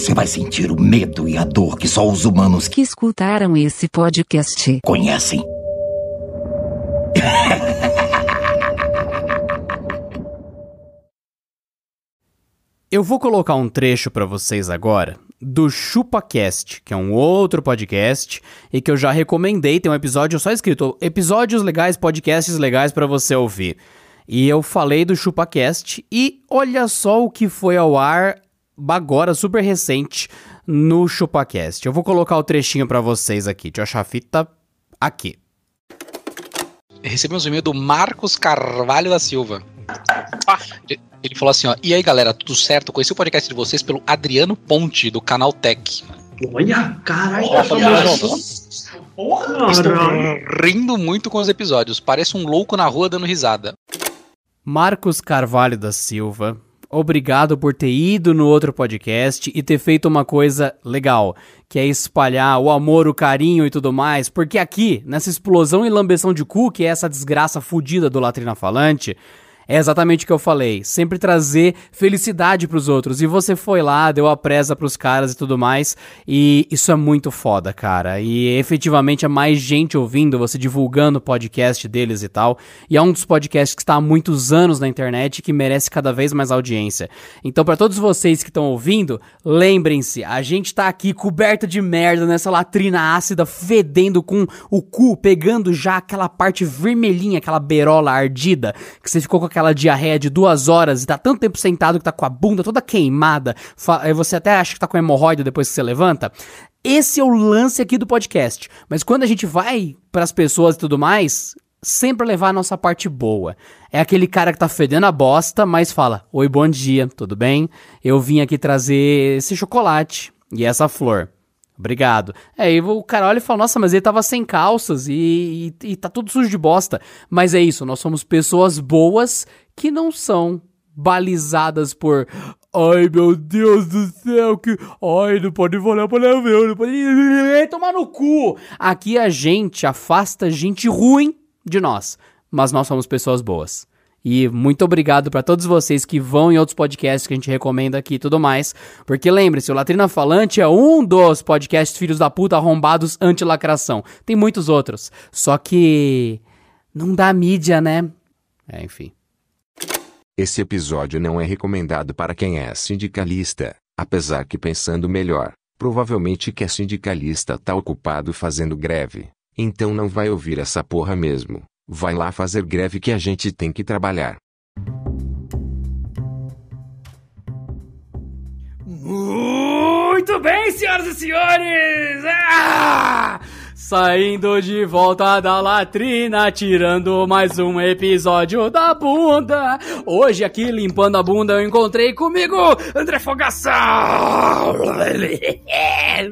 você vai sentir o medo e a dor que só os humanos que escutaram esse podcast conhecem. Eu vou colocar um trecho para vocês agora do ChupaCast, que é um outro podcast e que eu já recomendei, tem um episódio só escrito episódios legais, podcasts legais para você ouvir. E eu falei do ChupaCast e olha só o que foi ao ar agora, super recente, no ChupaCast. Eu vou colocar o trechinho para vocês aqui. Deixa eu achar a fita aqui. Recebemos um e-mail do Marcos Carvalho da Silva. Ele falou assim, ó, e aí galera, tudo certo? Conheci o podcast de vocês pelo Adriano Ponte, do canal Tech. Olha, caralho. Porra, Estou rindo muito com os episódios. Parece um louco na rua dando risada. Marcos Carvalho da Silva, obrigado por ter ido no outro podcast e ter feito uma coisa legal, que é espalhar o amor, o carinho e tudo mais, porque aqui, nessa explosão e lambeção de cu, que é essa desgraça fodida do Latrina Falante, é exatamente o que eu falei. Sempre trazer felicidade pros outros. E você foi lá, deu a presa pros caras e tudo mais. E isso é muito foda, cara. E efetivamente é mais gente ouvindo, você divulgando o podcast deles e tal. E é um dos podcasts que está há muitos anos na internet e que merece cada vez mais audiência. Então, para todos vocês que estão ouvindo, lembrem-se, a gente tá aqui coberto de merda nessa latrina ácida, fedendo com o cu, pegando já aquela parte vermelhinha, aquela berola ardida, que você ficou com aquela aquela diarreia de duas horas e tá tanto tempo sentado que tá com a bunda toda queimada, você até acha que tá com hemorroida depois que você levanta. Esse é o lance aqui do podcast. Mas quando a gente vai para as pessoas e tudo mais, sempre levar a nossa parte boa. É aquele cara que tá fedendo a bosta, mas fala: Oi, bom dia, tudo bem? Eu vim aqui trazer esse chocolate e essa flor. Obrigado. É, aí o cara olha e fala, nossa, mas ele tava sem calças e, e, e tá tudo sujo de bosta. Mas é isso, nós somos pessoas boas que não são balizadas por Ai, meu Deus do céu, que. Ai, não pode falar palavrão, não pode. Tomar no cu! Aqui a gente afasta gente ruim de nós, mas nós somos pessoas boas. E muito obrigado para todos vocês que vão em outros podcasts que a gente recomenda aqui e tudo mais. Porque lembre-se, o Latrina Falante é um dos podcasts filhos da puta arrombados anti-lacração. Tem muitos outros. Só que. Não dá mídia, né? É, enfim. Esse episódio não é recomendado para quem é sindicalista, apesar que pensando melhor, provavelmente que é sindicalista tá ocupado fazendo greve. Então não vai ouvir essa porra mesmo. Vai lá fazer greve que a gente tem que trabalhar. Muito bem, senhoras e senhores! Ah! Saindo de volta da latrina, tirando mais um episódio da bunda. Hoje aqui limpando a bunda eu encontrei comigo André Fogação.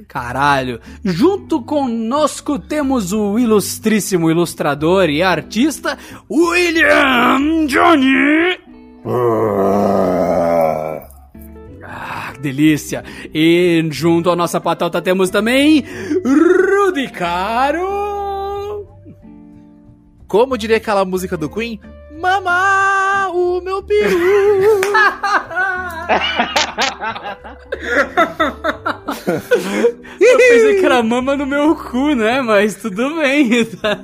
Caralho. Junto conosco temos o ilustríssimo ilustrador e artista William Johnny. Ah, que delícia! E junto à nossa patota temos também Rudy Caro. Como diria aquela música do Queen? Mama, o meu peru. Eu pensei que era mama no meu cu, né? Mas tudo bem. Tá?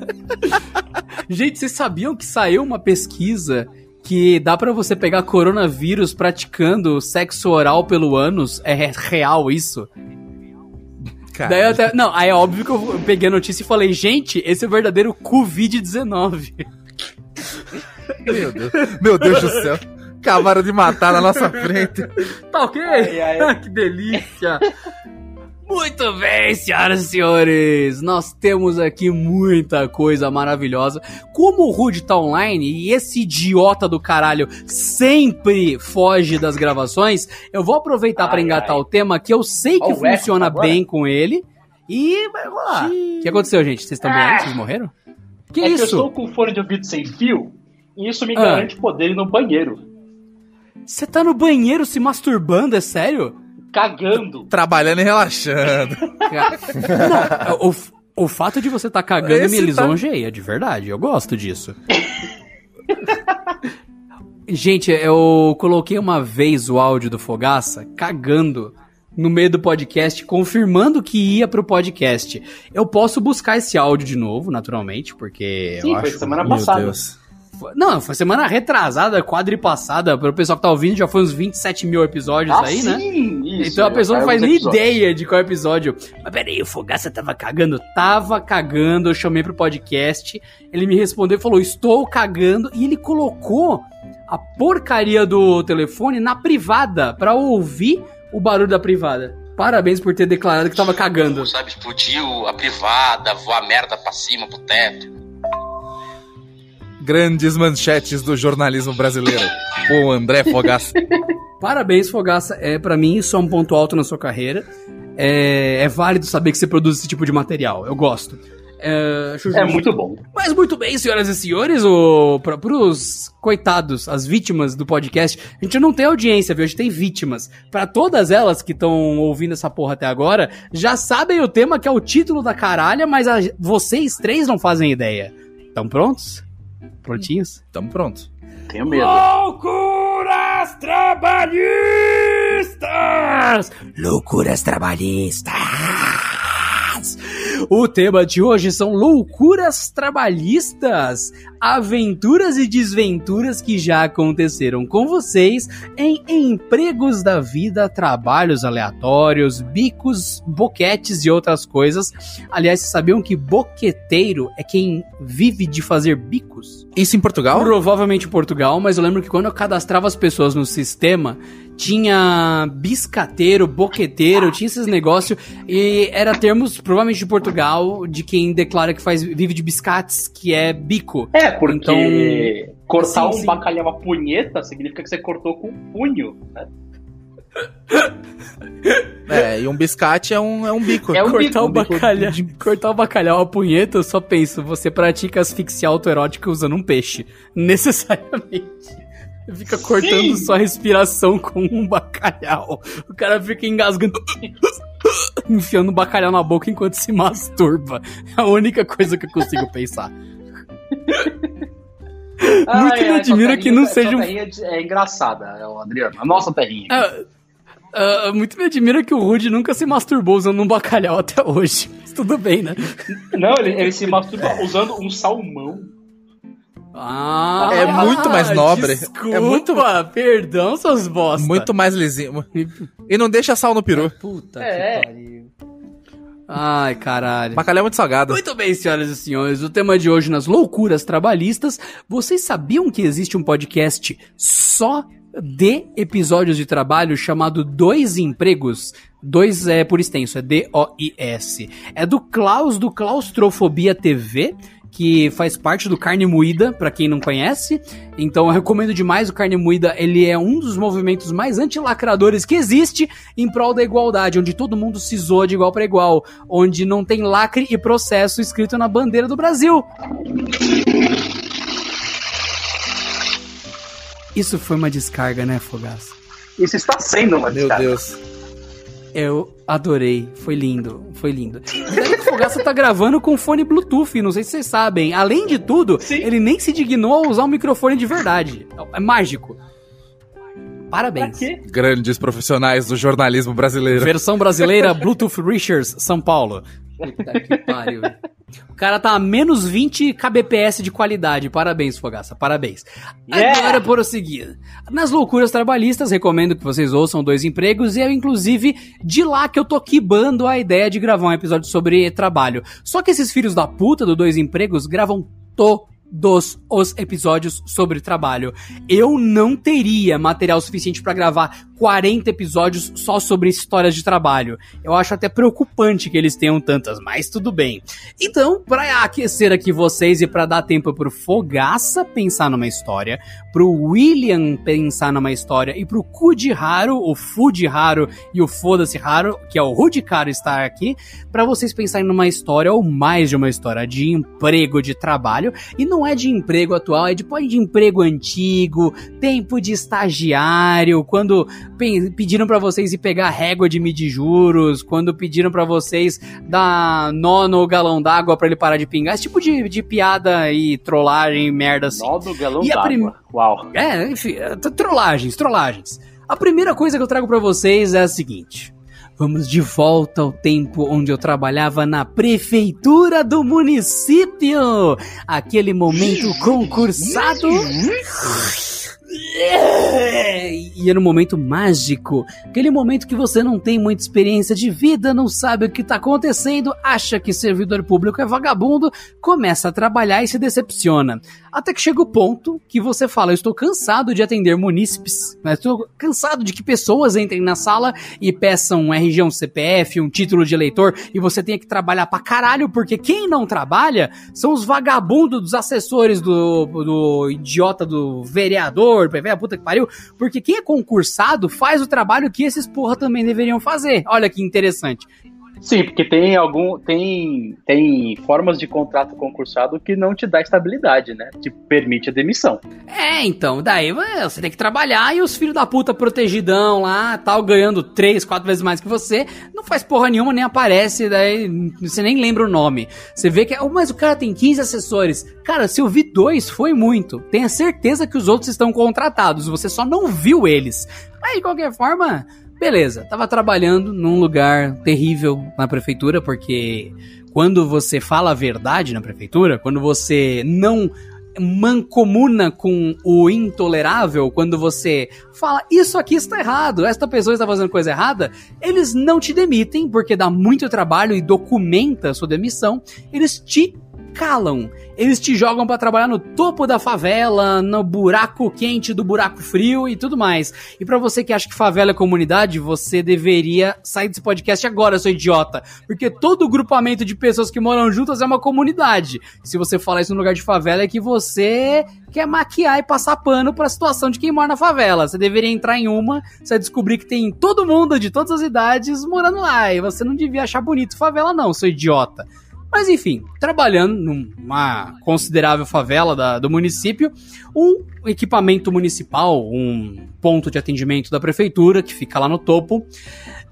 Gente, vocês sabiam que saiu uma pesquisa que dá para você pegar coronavírus praticando sexo oral pelo ânus? É real isso? Daí eu até, não, aí é óbvio que eu peguei a notícia e falei, gente, esse é o verdadeiro Covid-19. Meu Deus, meu Deus do céu. Acabaram de matar na nossa frente. Tá ok? Ai, ai. que delícia. Muito bem, senhoras e senhores, nós temos aqui muita coisa maravilhosa. Como o Rude tá online e esse idiota do caralho sempre foge das gravações, eu vou aproveitar para engatar ai. o tema que eu sei que oh, funciona bem com ele e vai rolar. O que aconteceu, gente? Vocês estão bem? Ah. Vocês morreram? Que é isso? que eu estou com fone de ouvido sem fio e isso me ah. garante poder ir no banheiro. Você tá no banheiro se masturbando, é sério? Cagando. Trabalhando e relaxando. Não, o, o fato de você estar tá cagando Esse me tá- lisonjeia, tá... de verdade. Eu gosto disso. Gente, eu coloquei uma vez o áudio do Fogaça cagando no meio do podcast, confirmando que ia pro podcast. Eu posso buscar esse áudio de novo, naturalmente, porque Sim, eu foi acho... semana Meu passada. Deus. Não, foi semana retrasada, quadripassada. Para o pessoal que tá ouvindo, já foi uns 27 mil episódios Ah, aí, né? sim, isso. então a é, pessoa não faz nem episódios. ideia de qual episódio. Mas peraí, o Fogaça tava cagando? Tava cagando, eu chamei pro podcast. Ele me respondeu e falou: Estou cagando. E ele colocou a porcaria do telefone na privada pra ouvir o barulho da privada. Parabéns por ter declarado que tava cagando. Sabe, explodiu a privada, voar merda pra cima, pro teto. Grandes manchetes do jornalismo brasileiro. O André Fogaça. Parabéns, Fogaça. É, para mim, isso é um ponto alto na sua carreira. É, é válido saber que você produz esse tipo de material. Eu gosto. É. É muito bom. Mas muito bem, senhoras e senhores, o, pra, pros coitados, as vítimas do podcast, a gente não tem audiência, viu? A gente tem vítimas. Pra todas elas que estão ouvindo essa porra até agora, já sabem o tema que é o título da caralha, mas a- vocês três não fazem ideia. Estão prontos? Prontinhos? Tamo pronto. Tenho medo. Loucuras trabalhistas! Loucuras trabalhistas. O tema de hoje são loucuras trabalhistas, aventuras e desventuras que já aconteceram com vocês em empregos da vida, trabalhos aleatórios, bicos, boquetes e outras coisas. Aliás, vocês sabiam que boqueteiro é quem vive de fazer bicos? Isso em Portugal? Provavelmente em Portugal, mas eu lembro que quando eu cadastrava as pessoas no sistema, tinha biscateiro, boqueteiro, tinha esses negócios, e era termos, provavelmente de Portugal, de quem declara que faz, vive de biscates, que é bico. É, porque Então- cortar Sim, um sim. bacalhau a punheta significa que você cortou com um punho, né? É, e um biscate é um, é um bico. É um cortar bico, o um bico bacalhau, de- cortar o bacalhau a punheta, eu só penso, você pratica asfixia autoerótica usando um peixe. Necessariamente. Fica cortando Sim. sua respiração com um bacalhau. O cara fica engasgando, enfiando o bacalhau na boca enquanto se masturba. É a única coisa que eu consigo pensar. Muito me essa admira que não seja um- é É engraçada, é Adriano. A nossa terrinha. Ah, ah, muito me admira que o Rude nunca se masturbou usando um bacalhau até hoje. Mas tudo bem, né? Não, ele, ele se masturba usando um salmão. Ah, É muito mais nobre. Desculpa, É muito- perdão, suas bosta. Muito mais lisinho. E não deixa sal no peru. Puta É. que pariu. Ai, caralho. Bacalhau é muito salgado. Muito bem, senhoras e senhores, o tema de hoje nas loucuras trabalhistas. Vocês sabiam que existe um podcast só de episódios de trabalho chamado Dois Empregos? Dois é por extenso, é D-O-I-S. É do Klaus, do Claustrofobia TV, que faz parte do Carne Moída, pra quem não conhece. Então eu recomendo demais o Carne Moída, ele é um dos movimentos mais antilacradores que existe em prol da igualdade, onde todo mundo se zoa de igual para igual, onde não tem lacre e processo escrito na bandeira do Brasil. Isso foi uma descarga, né, Fogaça? Isso está sendo uma Meu descarga. Deus. Eu adorei, foi lindo, foi lindo. O Fogaça tá gravando com fone Bluetooth, não sei se vocês sabem. Além de tudo, Sim. ele nem se dignou a usar um microfone de verdade. É mágico. Parabéns. Grandes profissionais do jornalismo brasileiro. Versão brasileira Bluetooth Richards, São Paulo. Puta que pariu. O cara tá a menos 20 kbps de qualidade. Parabéns, Fogaça. Parabéns. Yeah! Agora, prosseguir. Nas loucuras trabalhistas, recomendo que vocês ouçam Dois Empregos. E é, inclusive, de lá que eu tô quibando a ideia de gravar um episódio sobre trabalho. Só que esses filhos da puta do Dois Empregos gravam todos os episódios sobre trabalho. Eu não teria material suficiente pra gravar 40 episódios só sobre histórias de trabalho. Eu acho até preocupante que eles tenham tantas, mas tudo bem. Então, pra aquecer aqui vocês e pra dar tempo pro Fogaça pensar numa história, pro William pensar numa história e pro Kudiharo, o Fudiharo e o Foda-se Haro, que é o Rudikaro estar aqui, pra vocês pensarem numa história ou mais de uma história de emprego, de trabalho, e não é de emprego atual, é de, pode de emprego antigo, tempo de estagiário, quando pe- pediram pra vocês ir pegar régua de medir juros, quando pediram pra vocês dar nó no galão d'água pra ele parar de pingar, esse tipo de, de piada e trollagem, merda assim. Nó do galão d'água. prim- Uau. É, enfim, é, trollagens, trollagens. A primeira coisa que eu trago pra vocês é a seguinte. Vamos de volta ao tempo onde eu trabalhava na prefeitura do município. Aquele momento concursado. E era um momento mágico. Aquele momento que você não tem muita experiência de vida, não sabe o que está acontecendo, acha que servidor público é vagabundo, começa a trabalhar e se decepciona. Até que chega o ponto que você fala: Eu estou cansado de atender munícipes. Né? Estou cansado de que pessoas entrem na sala e peçam um RG, um CPF, um título de eleitor e você tenha que trabalhar pra caralho, porque quem não trabalha são os vagabundos dos assessores do, do idiota do vereador, a puta que pariu. Porque quem é concursado faz o trabalho que esses porra também deveriam fazer. Olha que interessante. Sim, porque tem algum tem tem formas de contrato concursado que não te dá estabilidade, né? Te permite a demissão. É, então, daí você tem que trabalhar e os filhos da puta protegidão lá, tal, ganhando três, quatro vezes mais que você, não faz porra nenhuma, nem aparece, daí você nem lembra o nome. Você vê que, oh, mas o cara tem 15 assessores. Cara, se eu vi dois, foi muito. Tenha certeza que os outros estão contratados, você só não viu eles. Mas de qualquer forma, Beleza, tava trabalhando num lugar terrível na prefeitura, porque quando você fala a verdade na prefeitura, quando você não mancomuna com o intolerável, quando você fala isso aqui está errado, esta pessoa está fazendo coisa errada, eles não te demitem porque dá muito trabalho e documenta a sua demissão, eles te calam. Eles te jogam para trabalhar no topo da favela, no buraco quente do buraco frio e tudo mais. E para você que acha que favela é comunidade, você deveria sair desse podcast agora, seu idiota. Porque todo grupamento de pessoas que moram juntas é uma comunidade. Se você falar isso no lugar de favela, é que você quer maquiar e passar pano pra situação de quem mora na favela. Você deveria entrar em uma, você vai descobrir que tem todo mundo de todas as idades morando lá. E você não devia achar bonito favela, não, seu idiota. Mas enfim, trabalhando numa considerável favela da, do município, um equipamento municipal, um ponto de atendimento da prefeitura, que fica lá no topo,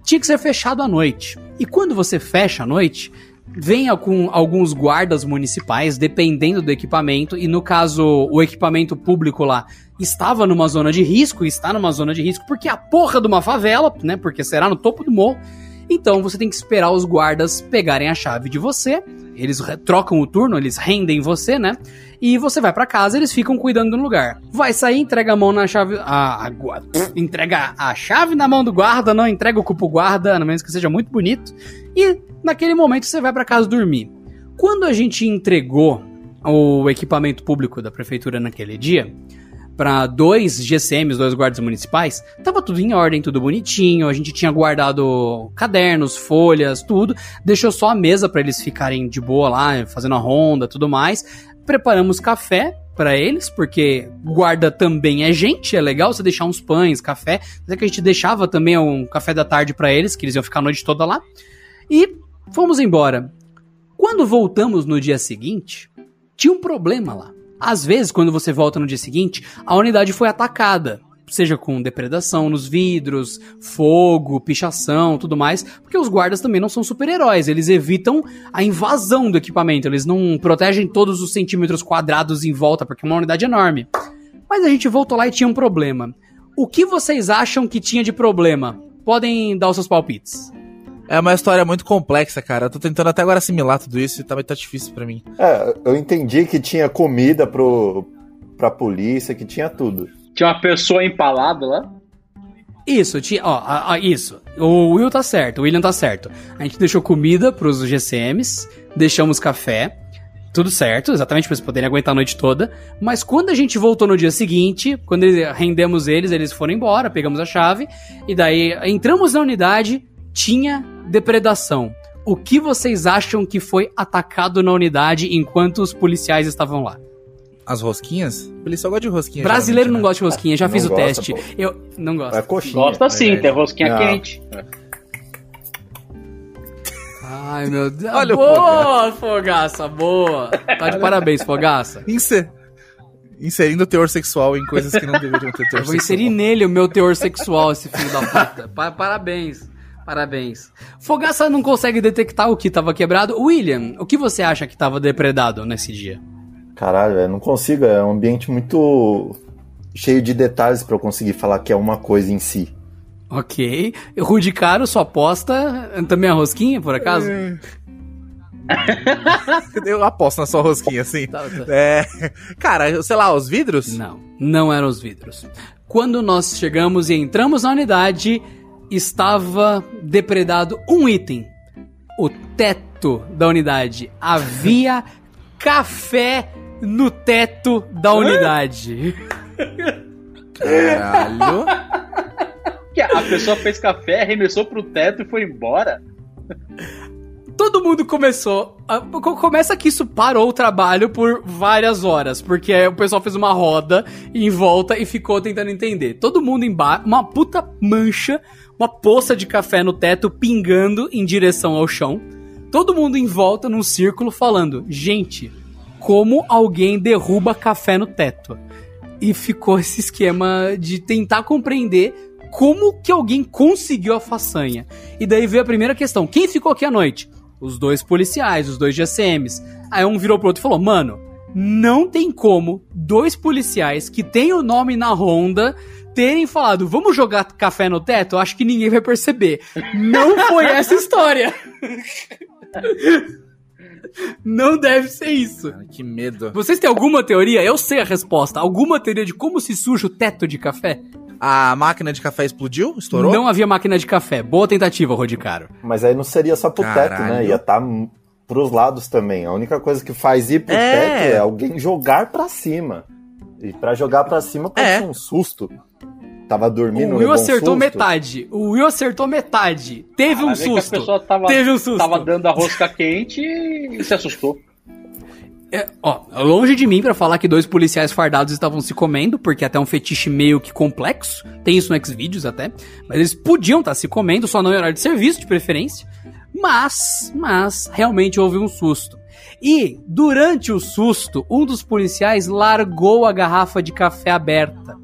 tinha que ser fechado à noite. E quando você fecha à noite, vem com alguns guardas municipais, dependendo do equipamento, e no caso, o equipamento público lá estava numa zona de risco, está numa zona de risco, porque a porra de uma favela, né? Porque será no topo do morro então você tem que esperar os guardas pegarem a chave de você. Eles trocam o turno, eles rendem você, né? E você vai para casa, eles ficam cuidando do lugar. Vai sair, entrega a mão na chave. A, a, entrega a chave na mão do guarda, não entrega o cupo guarda, a menos que seja muito bonito. E naquele momento você vai para casa dormir. Quando a gente entregou o equipamento público da prefeitura naquele dia, para dois GCMs, dois guardas municipais, tava tudo em ordem, tudo bonitinho. A gente tinha guardado cadernos, folhas, tudo. Deixou só a mesa para eles ficarem de boa lá, fazendo a ronda, tudo mais. Preparamos café para eles, porque guarda também é gente, é legal você deixar uns pães, café. Mas é que a gente deixava também um café da tarde para eles, que eles iam ficar a noite toda lá. E fomos embora. Quando voltamos no dia seguinte, tinha um problema lá. Às vezes, quando você volta no dia seguinte, a unidade foi atacada. Seja com depredação nos vidros, fogo, pichação, tudo mais, porque os guardas também não são super-heróis, eles evitam a invasão do equipamento, eles não protegem todos os centímetros quadrados em volta, porque é uma unidade enorme. Mas a gente voltou lá e tinha um problema. O que vocês acham que tinha de problema? Podem dar os seus palpites. É uma história muito complexa, cara. Eu tô tentando até agora assimilar tudo isso e tá, tá difícil para mim. É, eu entendi que tinha comida pro, pra polícia, que tinha tudo. Tinha uma pessoa empalada lá? Isso, tinha, ó, ó, isso. O Will tá certo, o William tá certo. A gente deixou comida pros GCMs, deixamos café, tudo certo, exatamente para eles poderem aguentar a noite toda. Mas quando a gente voltou no dia seguinte, quando rendemos eles, eles foram embora, pegamos a chave, e daí entramos na unidade, tinha depredação. O que vocês acham que foi atacado na unidade enquanto os policiais estavam lá? As rosquinhas? O policial gosta de rosquinha. Brasileiro não né? gosta de rosquinha, já não fiz o gosta, teste. Pô. Eu não gosto. É coxinha. Gosta sim, é. tem rosquinha não. quente. Ai, meu Deus. Olha boa, o Fogaça, boa. Tá de parabéns, Fogaça. Inser... Inserindo teor sexual em coisas que não deveriam ter teor sexual. Eu vou inserir nele o meu teor sexual, esse filho da puta. Parabéns. Parabéns. Fogaça não consegue detectar o que estava quebrado. William, o que você acha que estava depredado nesse dia? Caralho, eu não consigo. É um ambiente muito cheio de detalhes para eu conseguir falar que é uma coisa em si. Ok. Rude Caro, sua aposta também a rosquinha, por acaso? Eu aposto na sua rosquinha, assim. Tá, tá. É. Cara, sei lá, os vidros? Não, não eram os vidros. Quando nós chegamos e entramos na unidade, estava depredado um item. O teto da unidade. Havia café no teto da unidade. Caralho. Que a pessoa fez café, arremessou pro teto e foi embora. Todo mundo começou. a- co- começa que isso parou o trabalho por várias horas, porque aí o pessoal fez uma roda em volta e ficou tentando entender. Todo mundo embaixo, uma puta mancha, uma poça de café no teto pingando em direção ao chão. Todo mundo em volta num círculo falando: gente, como alguém derruba café no teto? E ficou esse esquema de tentar compreender como que alguém conseguiu a façanha. E daí veio a primeira questão: quem ficou aqui à noite? Os dois policiais, os dois GCMs. Aí um virou pro outro e falou: Mano, não tem como dois policiais que têm o nome na ronda terem falado, vamos jogar café no teto? Eu acho que ninguém vai perceber. Não foi essa história. Não deve ser isso. Cara, que medo. Vocês têm alguma teoria? Eu sei a resposta. Alguma teoria de como se suja o teto de café? A máquina de café explodiu? Estourou? Não havia máquina de café. Boa tentativa, Rodicaro. Mas aí não seria só pro teto, né? Caralho. Ia estar pros lados também. A única coisa que faz ir pro É. teto é alguém jogar pra cima. E pra jogar pra cima pode É. ser um susto. Tava dormindo, O Will um acertou susto. metade. O Will acertou metade. Teve um Vai ver que a susto. pessoa tava, Teve um susto. tava dando a rosca quente e se assustou. É, ó, longe de mim pra falar que dois policiais fardados estavam se comendo, porque até é um fetiche meio que complexo. Tem isso no Xvideos até. Mas eles podiam estar se comendo, só não em horário de serviço, de preferência. Mas, mas, realmente houve um susto. E, durante o susto, um dos policiais largou a garrafa de café aberta.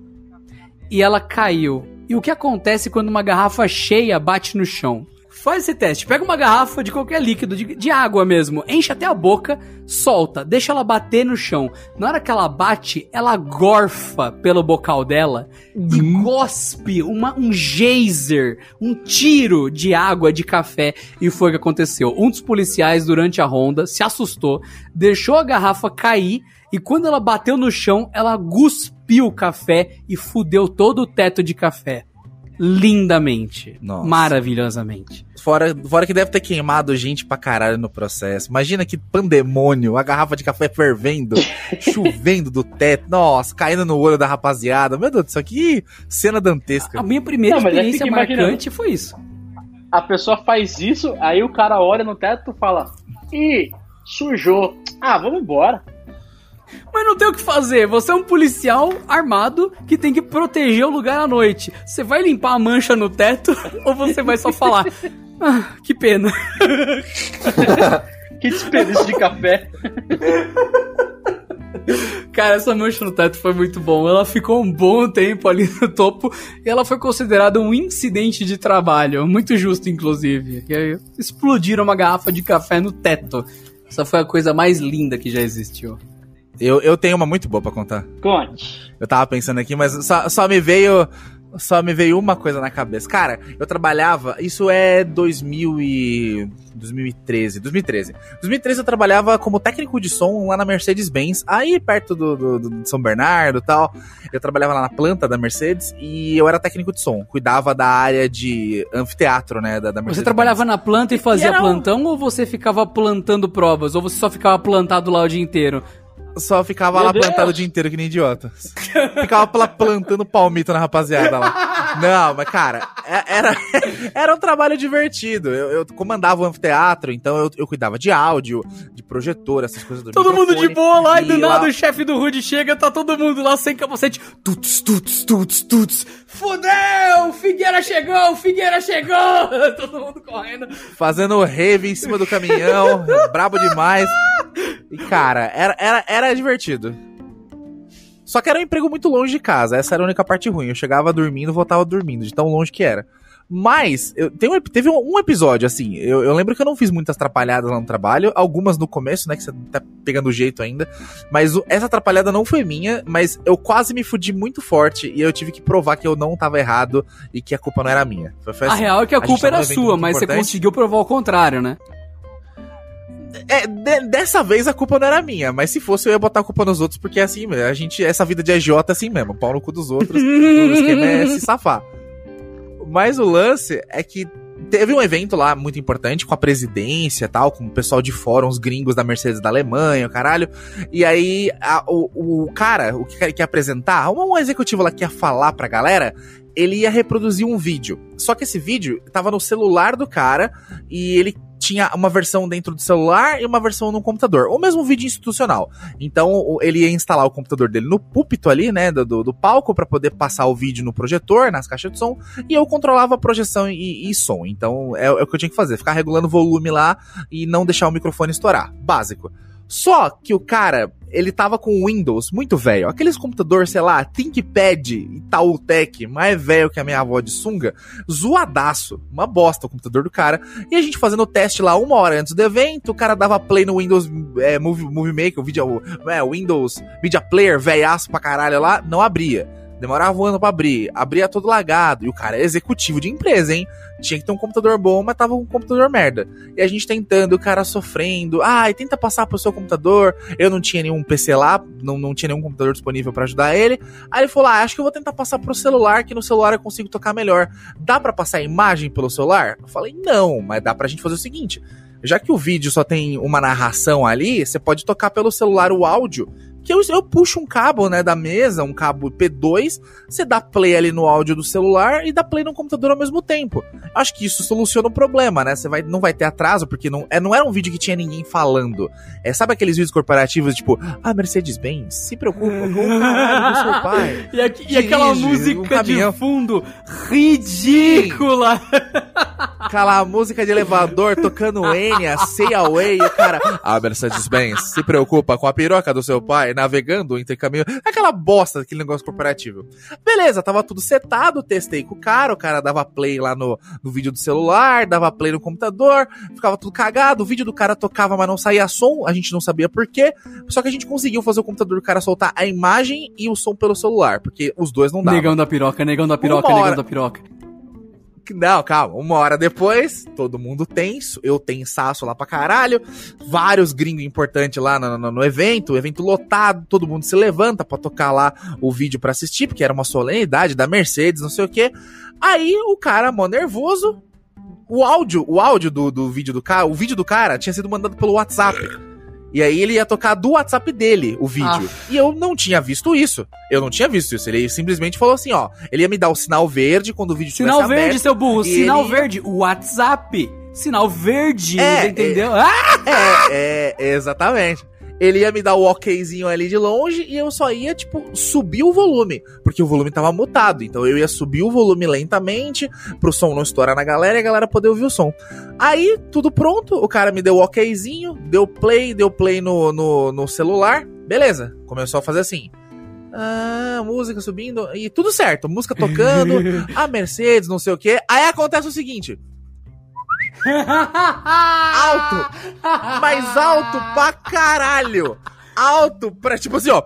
E ela caiu. E o que acontece quando uma garrafa cheia bate no chão? Faz esse teste. Pega uma garrafa de qualquer líquido, de, de água mesmo, enche até a boca, solta, deixa ela bater no chão. Na hora que ela bate, ela gorfa pelo bocal dela e cospe uma, um geyser, um tiro de água de café. E foi o que aconteceu. Um dos policiais, durante a ronda, se assustou, deixou a garrafa cair e quando ela bateu no chão, ela cuspiu o café e fudeu todo o teto de café. Lindamente. Nossa. Maravilhosamente. Fora, fora que deve ter queimado gente pra caralho no processo. Imagina que pandemônio, a garrafa de café fervendo, chovendo do teto, nossa, caindo no olho da rapaziada. Meu Deus do céu, que cena dantesca. A minha primeira Não, mas aí experiência marcante foi isso. A pessoa faz isso, aí o cara olha no teto e fala: Ih, sujou. Ah, vamos embora. Mas não tem o que fazer. Você é um policial armado que tem que proteger o lugar à noite. Você vai limpar a mancha no teto ou você vai só falar? Ah, que pena. Que desperdício de café. Cara, essa mancha no teto foi muito bom. Ela ficou um bom tempo ali no topo e ela foi considerada um incidente de trabalho. Muito justo, inclusive. Aí explodiram uma garrafa de café no teto. Essa foi a coisa mais linda que já existiu. Eu, eu tenho uma muito boa pra contar. Conte. Eu tava pensando aqui, mas só, só me veio. Só me veio uma coisa na cabeça. Cara, eu trabalhava. Isso é 2000 e. 2013. 2013. 2013 eu trabalhava como técnico de som lá na Mercedes-Benz, aí perto do, do, do- de São Bernardo e tal. Eu trabalhava lá na planta da Mercedes e eu era técnico de som. Cuidava da área de anfiteatro, né? Da, da Mercedes. Você trabalhava na planta e fazia um- plantão ou você ficava plantando provas? Ou você só ficava plantado lá o dia inteiro? Só ficava Meu lá Deus. plantado o dia inteiro, que nem idiota. ficava lá plantando palmito na rapaziada lá. Não, mas cara, é- era, era um trabalho divertido. Eu, eu comandava o anfiteatro, então eu, eu cuidava de áudio, de projetor, essas coisas do Todo mundo de boa lá e do nada lá- o chefe do Rude chega, tá todo mundo lá sem capacete. Tuts, tuts, tuts, tuts. Fudeu! Figueira chegou! Figueira chegou! todo mundo correndo. Fazendo rave em cima do caminhão, brabo demais. E cara, era, era, era divertido. Só que era um emprego muito longe de casa, essa era a única parte ruim. Eu chegava dormindo, voltava dormindo, de tão longe que era. Mas, eu, tem um, teve um, um episódio, assim, eu, eu, lembro que eu não fiz muitas atrapalhadas lá no trabalho, algumas no começo, né, que você tá pegando o jeito ainda, mas o, essa atrapalhada não foi minha, mas eu quase me fudi muito forte e eu tive que provar que eu não tava errado e que a culpa não era minha. Foi, foi assim, a real é que a, a culpa era sua, mas importante. você conseguiu provar o contrário, né? É, de, dessa vez a culpa não era minha, mas se fosse eu ia botar a culpa nos outros, porque é assim, a gente, essa vida de AJ é assim mesmo, pau no cu dos outros, o é se safar. Mas o lance é que teve um evento lá muito importante com a presidência tal, com o pessoal de fora, os gringos da Mercedes da Alemanha, caralho. E aí, a, o, o cara, o que quer apresentar, um, um executivo lá que ia falar pra galera, ele ia reproduzir um vídeo. Só que esse vídeo tava no celular do cara e ele tinha uma versão dentro do celular e uma versão no computador. O mesmo vídeo institucional. Então ele ia instalar o computador dele no púlpito ali, né, do, do palco, para poder passar o vídeo no projetor, nas caixas de som, e eu controlava a projeção e, e som. Então é, é o que eu tinha que fazer, ficar regulando o volume lá e não deixar o microfone estourar. Básico. Só que o cara, ele tava com Windows muito velho. Aqueles computadores, sei lá, ThinkPad Itaú Tech, mais velho que a minha avó de sunga, zoadaço. Uma bosta o computador do cara. E a gente fazendo o teste lá uma hora antes do evento, o cara dava play no Windows é, Movie, Movie Maker, o video, é, Windows Media Player, velhaço pra caralho lá, não abria. Demorava um ano pra abrir. Abria todo lagado. E o cara é executivo de empresa, hein? Tinha que ter um computador bom, mas tava um computador merda. E a gente tentando, o cara sofrendo. Ai, ah, tenta passar pro seu computador. Eu não tinha nenhum PC lá, não, não tinha nenhum computador disponível para ajudar ele. Aí ele falou: ah, acho que eu vou tentar passar pro celular, que no celular eu consigo tocar melhor. Dá para passar a imagem pelo celular? Eu falei: não, mas dá pra gente fazer o seguinte. Já que o vídeo só tem uma narração ali, você pode tocar pelo celular o áudio que eu, eu puxo um cabo, né, da mesa, um cabo P2, você dá play ali no áudio do celular e dá play no computador ao mesmo tempo. Acho que isso soluciona o problema, né? Você vai, não vai ter atraso, porque não, é, não era um vídeo que tinha ninguém falando. É, sabe aqueles vídeos corporativos, tipo, ah, Mercedes-Benz, se preocupa com o caralho do seu pai. e, aqui, e aquela música um de fundo ridícula. Aquela música de elevador tocando Enya, Say Away, e o cara, ah, Mercedes-Benz, se preocupa com a piroca do seu pai, navegando entre caminho. Aquela bosta daquele negócio corporativo. Beleza, tava tudo setado, testei com o cara, o cara dava play lá no, no vídeo do celular, dava play no computador, ficava tudo cagado, o vídeo do cara tocava, mas não saía som, a gente não sabia por quê. Só que a gente conseguiu fazer o computador do cara soltar a imagem e o som pelo celular, porque os dois não davam. Negão da piroca, negão da piroca, negão da piroca. Não, calma. Uma hora depois, todo mundo tenso. Eu tensaço lá pra caralho. Vários gringos importantes lá no, no, no, evento. evento lotado. Todo mundo se levanta pra tocar lá o vídeo pra assistir, porque era uma solenidade da Mercedes, não sei o quê. Aí o cara, mó nervoso. O áudio, o áudio do, do vídeo do cara, o vídeo do cara tinha sido mandado pelo WhatsApp. E aí ele ia tocar do WhatsApp dele o vídeo. Ah. E eu não tinha visto isso. Eu não tinha visto isso. Ele simplesmente falou assim, ó. Ele ia me dar o sinal verde quando o vídeo Sinal verde, aberto, seu burro. Sinal ele... verde. WhatsApp. Sinal verde. É, entendeu? É, ah! é, é, exatamente ele ia me dar o okzinho ali de longe e eu só ia, tipo, subir o volume, porque o volume tava mutado. Então eu ia subir o volume lentamente pro som não estourar na galera e a galera poder ouvir o som. Aí, tudo pronto, o cara me deu o okzinho, deu play, deu play no, no, no celular, beleza. Começou a fazer assim. Ah, música subindo e tudo certo, música tocando, a Mercedes, não sei o que. Aí acontece o seguinte: alto! Mais alto pra caralho! Alto pra, tipo assim, ó.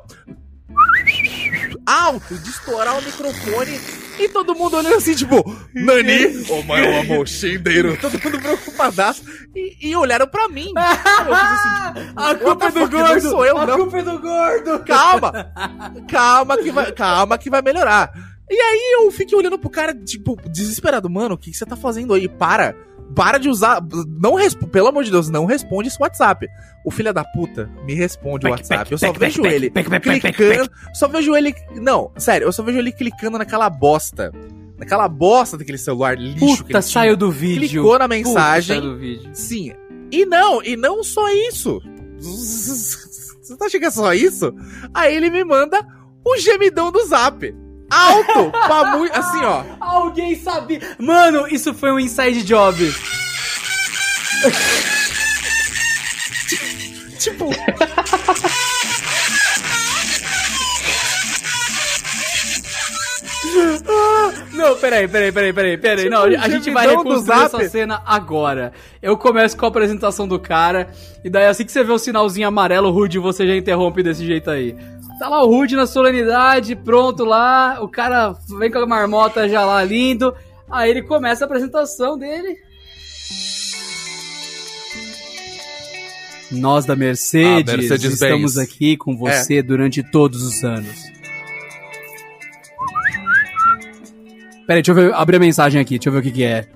Alto de estourar o microfone e todo mundo olhando assim, tipo, Nani, o maior amor shendeiro. Todo mundo preocupadaço. E, e olharam pra mim. Eu assim, tipo, a culpa é do gordo. Não sou eu, a não. culpa é do gordo. Calma. Calma que vai, calma que vai melhorar. E aí eu fiquei olhando pro cara, tipo, desesperado. Mano, o que, que você tá fazendo aí? Para para de usar. Não pelo amor de Deus, não responde esse WhatsApp. O filho da puta me responde o WhatsApp. eu só vejo ele clicando. Só vejo ele. Não, sério, eu só vejo ele clicando naquela bosta. Naquela bosta daquele celular lixo Puta, saiu do vídeo. Clicou na mensagem. Puta, saiu do vídeo. Sim. E não, e não só isso. Você tá chegando só isso? Aí ele me manda o gemidão do zap alto pra muito. Assim, ó. Alguém sabia. Mano, isso foi um inside job. tipo. Não, peraí, peraí, peraí, peraí, peraí. Não, a gente vai reconstruir Zap. essa cena agora. Eu começo com a apresentação do cara, e daí assim que você vê o sinalzinho amarelo, o Rude, você já interrompe desse jeito aí. Tá lá o Rude na solenidade, pronto lá, o cara vem com a marmota já lá lindo, aí ele começa a apresentação dele. Nós da Mercedes, Ah, Mercedes-Benz. estamos aqui com você durante todos os anos. Peraí, deixa eu ver, abrir a mensagem aqui, deixa eu ver o que que é.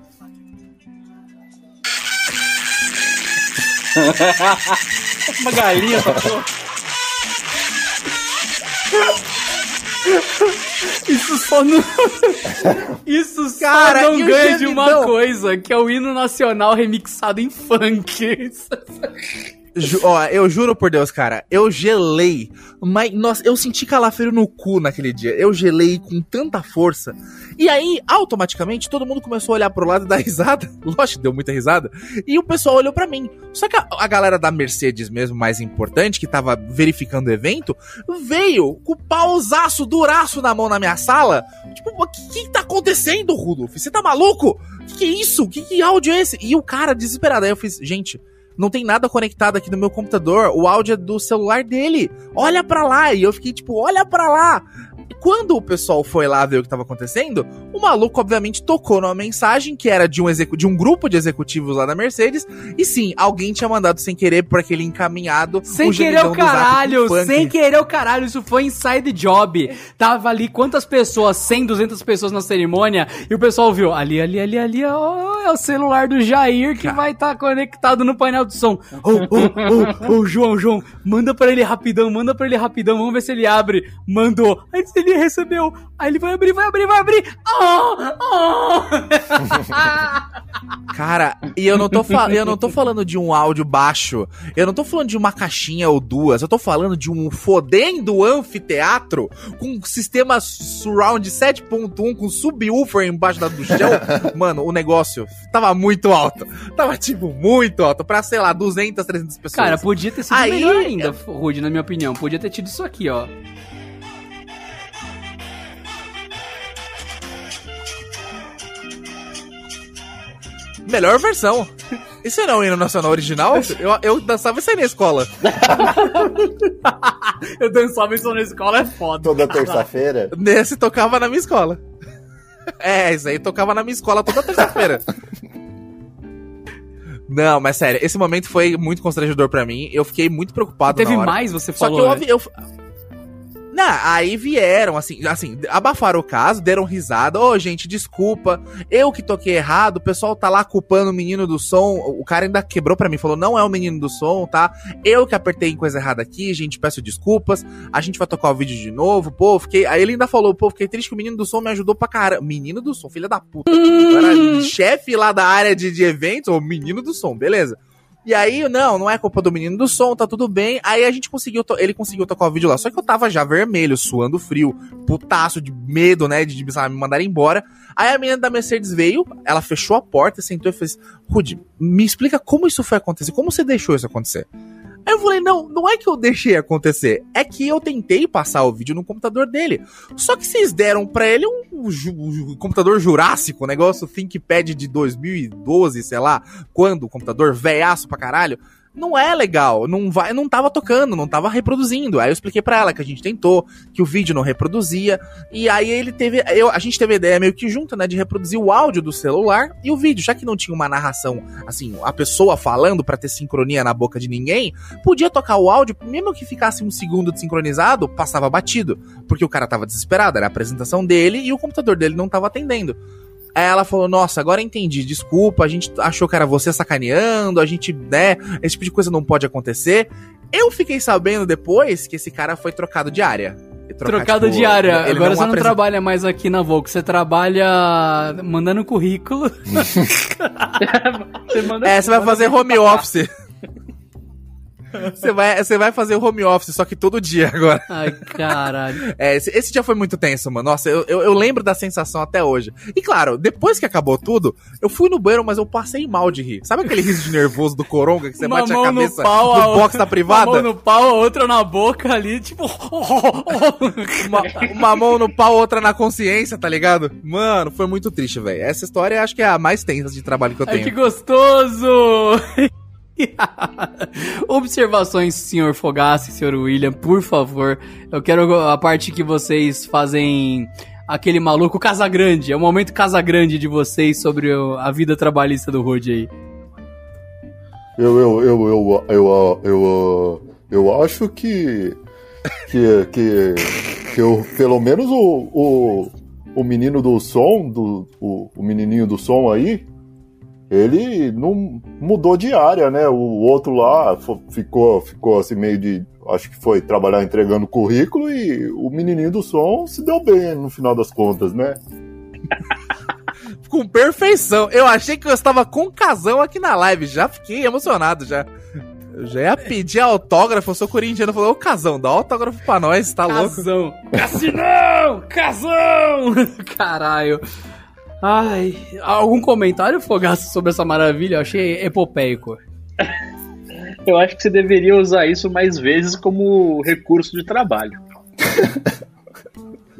Uma galinha, porra. Isso só não. Isso só Cara, não ganha de uma coisa, que é o hino nacional remixado em funk. Ju- ó, eu juro por Deus, cara, eu gelei. Mas, nossa, eu senti calafrio no cu naquele dia. Eu gelei com tanta força. E aí, automaticamente, todo mundo começou a olhar pro lado e dar risada. Lógico, deu muita risada. E o pessoal olhou pra mim. Só que a, a galera da Mercedes mesmo, mais importante, que tava verificando o evento, veio com o pausaço duraço na mão na minha sala. Tipo, o que, que tá acontecendo, Rudolf? Você tá maluco? Que que é isso? Que, que áudio é esse? E o cara desesperado. Aí eu fiz, gente, não tem nada conectado aqui no meu computador. O áudio é do celular dele. Olha pra lá. E eu fiquei tipo, olha pra lá. E quando o pessoal foi lá ver o que tava acontecendo, o maluco, obviamente, tocou numa mensagem que era de um, execu de um grupo de executivos lá da Mercedes. E sim, alguém tinha mandado sem querer por aquele encaminhado. Sem querer o caralho, sem querer o caralho, isso foi inside job. Tava ali quantas pessoas, 100, 200 pessoas na cerimônia, e o pessoal viu, ali, ali, ali, ali, ó, é o celular do Jair que vai estar conectado no painel de som. Ô, ô, ô, ô, João, João, manda pra ele rapidão, manda pra ele rapidão, vamos ver se ele abre. Mandou. Aí ele recebeu. Aí ele vai abrir, vai abrir, vai abrir. Oh, oh. Cara, e eu não, tô eu não tô falando de um áudio baixo. Eu não tô falando de uma caixinha ou duas. Eu tô falando de um fodendo anfiteatro com um sistema surround 7.1 com subwoofer embaixo da- do chão. Mano, o negócio tava muito alto. Tava, tipo, muito alto. Pra, sei lá, 200, 300 pessoas. Cara, podia ter sido Aí- melhor ainda, Rude, na minha opinião. Podia ter tido isso aqui, ó. Melhor versão. Isso era o hino nacional original? Eu, eu dançava isso aí na escola. Eu dançava isso na escola, é foda. Toda terça-feira. Nesse tocava na minha escola. É, isso aí tocava na minha escola toda terça-feira. Não, mas sério, esse momento foi muito constrangedor pra mim. Eu fiquei muito preocupado Teve na hora. mais, você Só falou, que eu, né? ouvi- eu Não, aí vieram, assim, assim, abafaram o caso, deram risada. Ô, gente, desculpa. Eu que toquei errado, o pessoal tá lá culpando o menino do som. O cara ainda quebrou pra mim, falou: não é o menino do som, tá? Eu que apertei em coisa errada aqui, gente, peço desculpas. A gente vai tocar o vídeo de novo, pô, fiquei. Aí ele ainda falou, pô, fiquei triste que o menino do som me ajudou pra caramba. Menino do som, filha da puta. Eu era chefe lá da área de, de eventos, ou menino do som, beleza. E aí, não, não é culpa do menino do som, tá tudo bem. Aí a gente conseguiu, ele conseguiu tocar o vídeo lá. Só que eu tava já vermelho, suando frio, putaço de medo, né, de, sabe, me mandar embora. Aí a menina da Mercedes veio, ela fechou a porta, sentou e fez: Rude, me explica como isso foi acontecer, como você deixou isso acontecer? Aí eu falei, não, não é que eu deixei acontecer, é que eu tentei passar o vídeo no computador dele. Só que vocês deram pra ele um, um computador jurássico, um negócio ThinkPad de 2012, sei lá, quando o computador velhaço pra caralho. Não é legal, não vai, não tava tocando, não tava reproduzindo. Aí eu expliquei pra ela que a gente tentou, que o vídeo não reproduzia, e aí ele teve, eu, a gente teve a ideia meio que junto, né, de reproduzir o áudio do celular e o vídeo, já que não tinha uma narração, assim, a pessoa falando pra ter sincronia na boca de ninguém, podia tocar o áudio, mesmo que ficasse um segundo desincronizado, passava batido, porque o cara tava desesperado, era a apresentação dele e o computador dele não tava atendendo. Aí ela falou: Nossa, agora entendi, desculpa, a gente achou que era você sacaneando, a gente, né, esse tipo de coisa não pode acontecer. Eu fiquei sabendo depois que esse cara foi trocado de área. Trocar, Trocado tipo, de área. ele Agora você não trabalha mais aqui na Volk, você trabalha mandando currículo. Você manda- É, você vai fazer home office. Você vai, você vai fazer o home office, só que todo dia agora. Ai, caralho. É, esse, esse dia foi muito tenso, mano. Nossa, eu, eu, eu lembro da sensação até hoje. E claro, depois que acabou tudo, eu fui no banheiro, mas eu passei mal de rir. Sabe aquele riso de nervoso do coronga que você Uma bate a mão no cabeça pau, no box da privada? Uma mão no pau, outra na boca ali, tipo. Uma, uma mão no pau, outra na consciência, tá ligado? Mano, foi muito triste, velho. Essa história acho que é a mais tensa de trabalho que eu Ai, tenho. que gostoso! Observações, senhor Fogassi, senhor William, por favor. Eu quero a parte que vocês fazem aquele maluco Casagrande. É o momento Casagrande de vocês sobre a vida trabalhista do Rude aí. Eu, eu, eu, eu, eu, eu, eu acho que. Que, que, que eu, pelo menos o, o, o menino do som, do, o, o menininho do som aí, ele não mudou de área, né? O outro lá ficou, ficou assim meio de. Acho que foi trabalhar entregando currículo e o menininho do som se deu bem no final das contas, né? Com perfeição. Eu achei que eu estava com casão aqui na live. Já fiquei emocionado já. Eu já ia pedir autógrafo. Eu sou corintiano. Falou, ô casão, dá autógrafo pra nós, tá louco? Casão! Cassinão! Casão! Caralho. Ai, algum comentário, Fogaça, sobre essa maravilha? Eu achei epopeico. Eu acho que você deveria usar isso mais vezes como recurso de trabalho.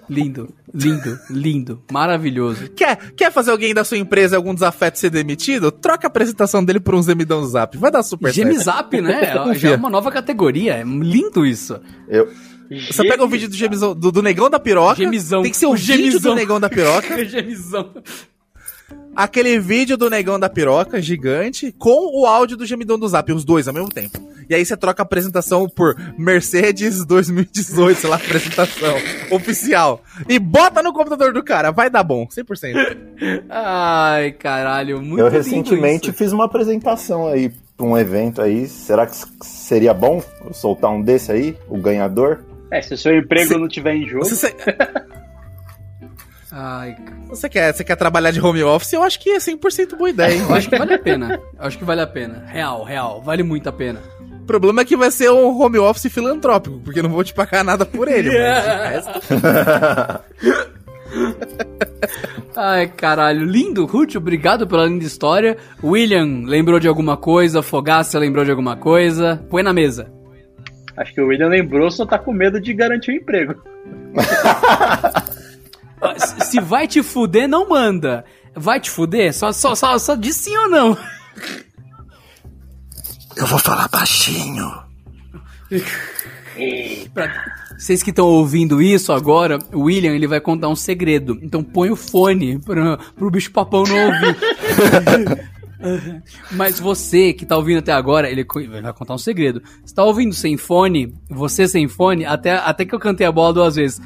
Lindo, lindo, lindo, maravilhoso. Quer, quer fazer alguém da sua empresa algum desafeto ser demitido? Troca a apresentação dele por um gemidão do zap. Vai dar super. Gemizap, né? Já é uma nova categoria. É lindo isso. Eu, Você pega o vídeo do, gemizão, do, do negão da piroca. Gemizão. Tem que ser o, O vídeo gemizão. do negão da piroca. Gemizão. aquele vídeo do negão da piroca gigante com o áudio do gemidão do zap, os dois ao mesmo tempo. E aí você troca a apresentação por Mercedes 2018, sei lá, apresentação oficial. E bota no computador do cara, vai dar bom, 100%. Ai, caralho, muito eu lindo recentemente isso. fiz uma apresentação aí pra um evento aí. Será que seria bom eu soltar um desse aí, o ganhador? É, se o seu emprego não tiver em jogo. Você, Ai, você quer, você quer trabalhar de home office? Eu acho que é 100% boa ideia, hein? eu acho que vale a pena. Eu acho que vale a pena. Real, real. Vale muito a pena. O problema é que vai ser um home office filantrópico, porque eu não vou te pagar nada por ele. resto- Ai, caralho. Lindo, Ruth. Obrigado pela linda história. William lembrou de alguma coisa. Fogaça lembrou de alguma coisa. Põe na mesa. Acho que o William lembrou, só tá com medo de garantir o emprego. Ah, Se vai te fuder, não manda. Vai te fuder? Só, só, só, só diz sim ou não. Eu vou falar baixinho. Pra vocês que estão ouvindo isso agora, o William ele vai contar um segredo. Então põe o fone pra, pro bicho papão não ouvir. Mas você que tá ouvindo até agora, ele vai contar um segredo. Você tá ouvindo sem fone, você sem fone, até, até que eu cantei a bola duas vezes.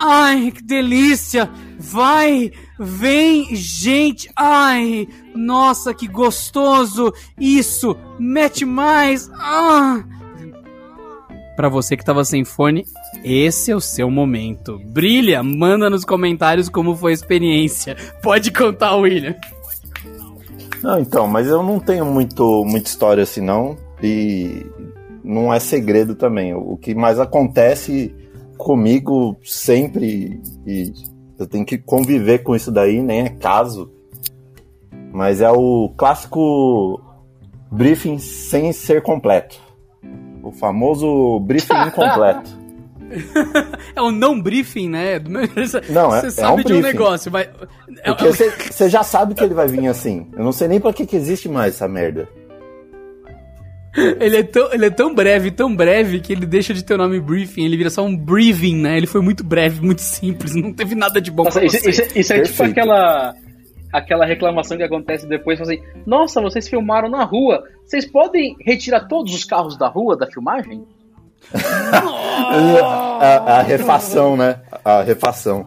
Ai, que delícia! Vai, vem, gente! Ai, nossa, que gostoso! Isso, mete mais! Ah! Pra você que tava sem fone, esse é o seu momento. Brilha, manda nos comentários como foi a experiência. Pode contar, William. Não, então, mas eu não tenho muito, muita história assim, não. E não é segredo também. O que mais acontece comigo sempre, e eu tenho que conviver com isso daí, nem é caso. Mas é o clássico briefing sem ser completo. O famoso briefing incompleto. É um não briefing, né? Do meu- Não, é- Você é sabe um de um briefing. negócio, vai. É- Porque você você já sabe que ele vai vir assim. Eu não sei nem pra que, que existe mais essa merda. ele, é tão, ele é tão breve, tão breve, que ele deixa de ter o nome briefing, ele vira só um briefing, né? Ele foi muito breve, muito simples, não teve nada de bom Nossa, pra isso, você. isso- isso é tipo Perfeito. aquela, aquela reclamação que acontece depois, assim, nossa, vocês filmaram na rua, vocês podem retirar todos os carros da rua da filmagem? A, a refação, né? A refação.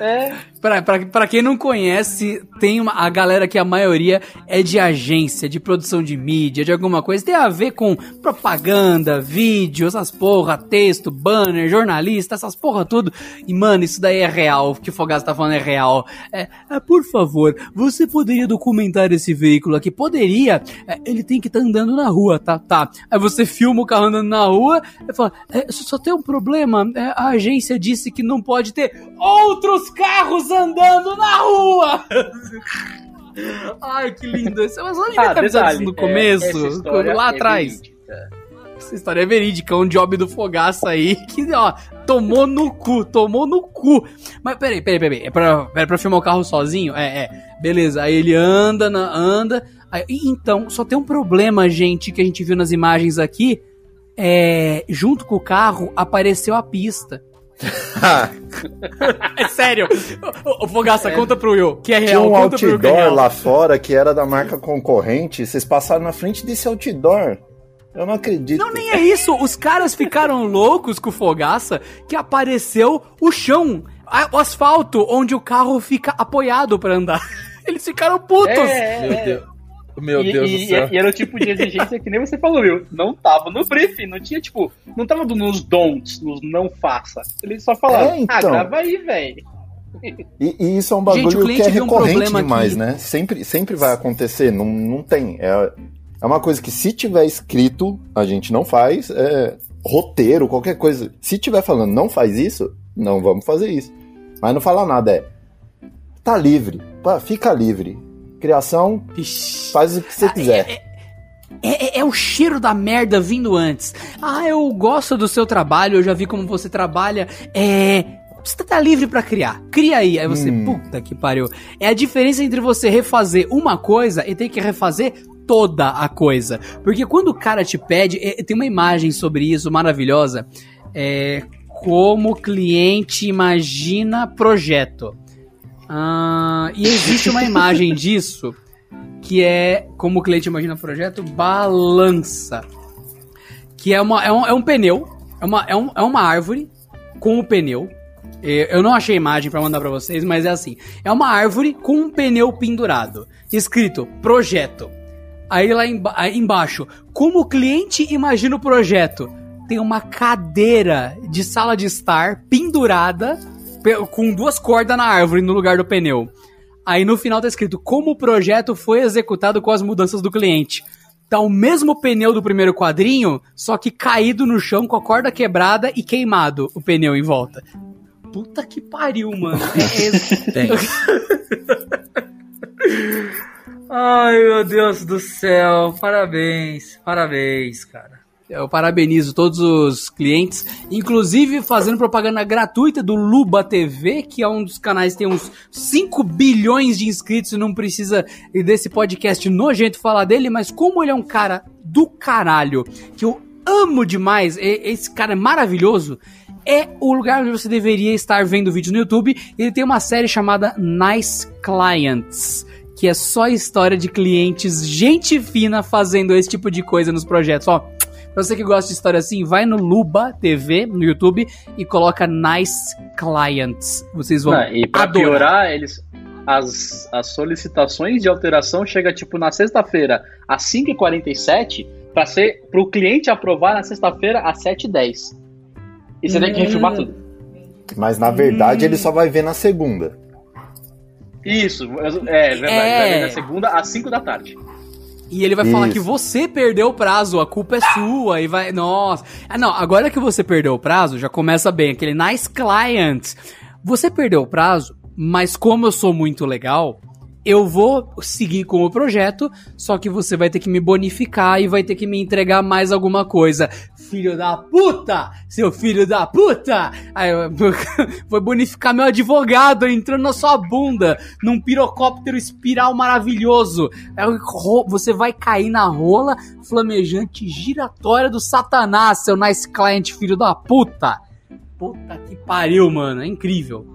É, Pra, pra, pra quem não conhece, tem uma, a galera que a maioria é de agência, de produção de mídia, de alguma coisa. Tem a ver com propaganda, vídeo, essas porra, texto, banner, jornalista, essas porra tudo. E, mano, isso daí é real. O que o Fogaça tá falando é real. É, é, por favor, você poderia documentar esse veículo aqui? Poderia. É, ele tem que estar tá andando na rua, tá? Tá. Aí você filma o carro andando na rua e fala, é, só tem um problema. É, a agência disse que não pode ter outros carros andando na rua. Ai, que lindo. Mas não devia Ah, detalhe, no é, começo, história lá é atrás. verídica. Essa história é verídica, é um job do Fogaça aí que, ó, tomou no cu, tomou no cu. Mas peraí, peraí, peraí, é pra, é pra filmar o carro sozinho? É, é, beleza, aí ele anda, na- anda, aí- então, só tem um problema, gente, que a gente viu nas imagens aqui, é, junto com o carro apareceu a pista. É sério, ô, ô, Fogaça, conta pro Will, que é Tinha real, um conta pro Will é outdoor lá fora que era da marca concorrente. Vocês passaram na frente desse outdoor. Eu não acredito. Não, nem é isso. Os caras ficaram loucos com o Fogaça que apareceu o chão, a- o asfalto, onde o carro fica apoiado pra andar. Eles ficaram putos. É, é, Meu é. Deus. Meu e, Deus e- do céu. e era o tipo de exigência que nem você falou, viu? Não tava no briefing, não tinha, tipo, não tava nos don'ts, nos não faça. Eles só falaram, É, então. ah, grava aí, velho. E, e isso é um Gente, o bagulho que cliente é um recorrente problema demais, aqui. né? Sempre, sempre vai acontecer, não, não tem. É, é uma coisa que se tiver escrito, a gente não faz. É, roteiro, qualquer coisa. Se tiver falando não faz isso, não vamos fazer isso. Mas não fala nada, é. Tá livre, pá, fica livre. Criação, Ixi. faz o que você quiser. É, é- é o cheiro da merda vindo antes. Ah, eu gosto do seu trabalho, eu já vi como você trabalha. É. Você tá livre pra criar. Cria aí. Aí você, Hum. puta que pariu. É a diferença entre você refazer uma coisa e ter que refazer toda a coisa. Porque quando o cara te pede. é, tem uma imagem sobre isso maravilhosa. É. Como o cliente imagina projeto. Ah, e existe uma imagem disso que é, como o cliente imagina o projeto, balança. Que é, uma, é, um, é um pneu, é uma, é, um, é uma árvore com o pneu. É, Eu não achei imagem pra mandar pra vocês, mas é assim. É uma árvore com um pneu pendurado. Escrito, projeto. Aí lá emba- aí embaixo, como o cliente imagina o projeto? Tem uma cadeira de sala de estar pendurada pe- com duas cordas na árvore no lugar do pneu. Aí no final tá escrito como o projeto foi executado com as mudanças do cliente. Tá o mesmo pneu do primeiro quadrinho, só que caído no chão com a corda quebrada e queimado o pneu em volta. Puta que pariu, mano. É- é- Tem. Ai, meu Deus do céu. Parabéns, parabéns, cara. Eu parabenizo todos os clientes, inclusive fazendo propaganda gratuita do Luba TV, que é um dos canais que tem uns 5 bilhões de inscritos e não precisa desse podcast nojento falar dele, mas como ele é um cara do caralho, que eu amo demais, esse cara é maravilhoso, é o lugar onde você deveria estar vendo vídeos no YouTube. Ele tem uma série chamada Nice Clients, que é só história de clientes, gente fina fazendo esse tipo de coisa nos projetos. Ó, você que gosta de história assim, vai no Luba TV no YouTube e coloca Nice Clients. Vocês vão Não, e pra adorar. piorar, eles. As, as solicitações de alteração chega tipo na sexta-feira às 5h47 para ser pro cliente aprovar na sexta-feira às 7h10. E você tem que refilmar tudo. Mas na verdade ele só vai ver na segunda. Isso, é verdade. É. Vai ver na segunda às 5 da tarde. E ele vai falar Isso. que você perdeu o prazo, a culpa é sua, e vai. Nossa. Ah, não, agora que você perdeu o prazo, já começa bem, aquele nice client. Você perdeu o prazo, mas como eu sou muito legal, eu vou seguir com o projeto, só que você vai ter que me bonificar e vai ter que me entregar mais alguma coisa. Filho da puta! Seu filho da puta! Aí vou bonificar meu advogado entrando na sua bunda num pirocóptero espiral maravilhoso. Aí ro- você vai cair na rola flamejante giratória do satanás, seu nice client filho da puta. Puta que pariu, mano. É incrível.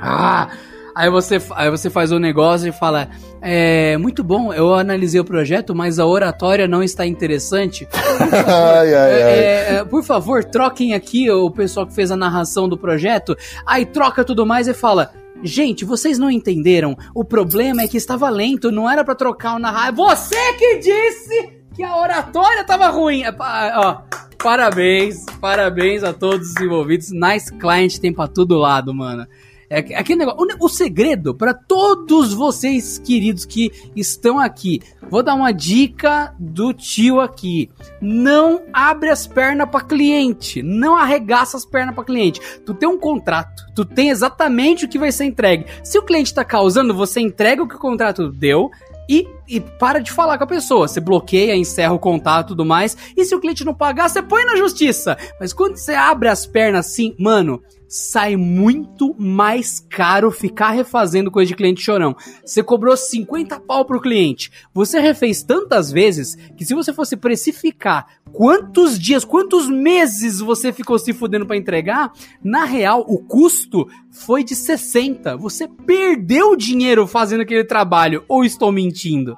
Ah! Aí você, aí você faz o negócio e fala: É muito bom, eu analisei o projeto, mas a oratória não está interessante. ai, ai, ai. É, é, por favor, troquem aqui o pessoal que fez a narração do projeto. Aí troca tudo mais e fala: Gente, vocês não entenderam. O problema é que estava lento, não era pra trocar o narrar. Você que disse que a oratória tava ruim. É, ó, parabéns, parabéns a todos os envolvidos. Nice client tem pra todo lado, mano. É aqu- aquele negócio. O, o segredo pra todos vocês queridos que estão aqui. Vou dar uma dica do tio aqui. Não abre as pernas pra cliente. Não arregaça as pernas pra cliente. Tu tem um contrato. Tu tem exatamente o que vai ser entregue. Se o cliente tá causando, você entrega o que o contrato deu. E, e para de falar com a pessoa. Você bloqueia, encerra o contato e tudo mais. E se o cliente não pagar, você põe na justiça. Mas quando você abre as pernas assim, mano, sai muito mais caro ficar refazendo coisa de cliente chorão. Você cobrou 50 pau pro cliente. Você refez tantas vezes que se você fosse precificar quantos dias, quantos meses você ficou se fudendo pra entregar, na real, o custo foi de 60. Você perdeu dinheiro fazendo aquele trabalho. Ou estou mentindo?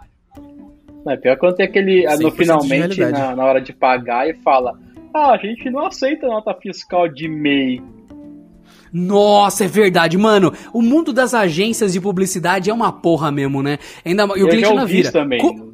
Não, é pior quando tem aquele. ah, 100% No finalmente, na, na hora de pagar, e fala: Ah, a gente não aceita nota fiscal de MEI. Nossa, é verdade, mano. O mundo das agências de publicidade é uma porra mesmo, né? Ainda e o cliente já ouvi vira. também. Co-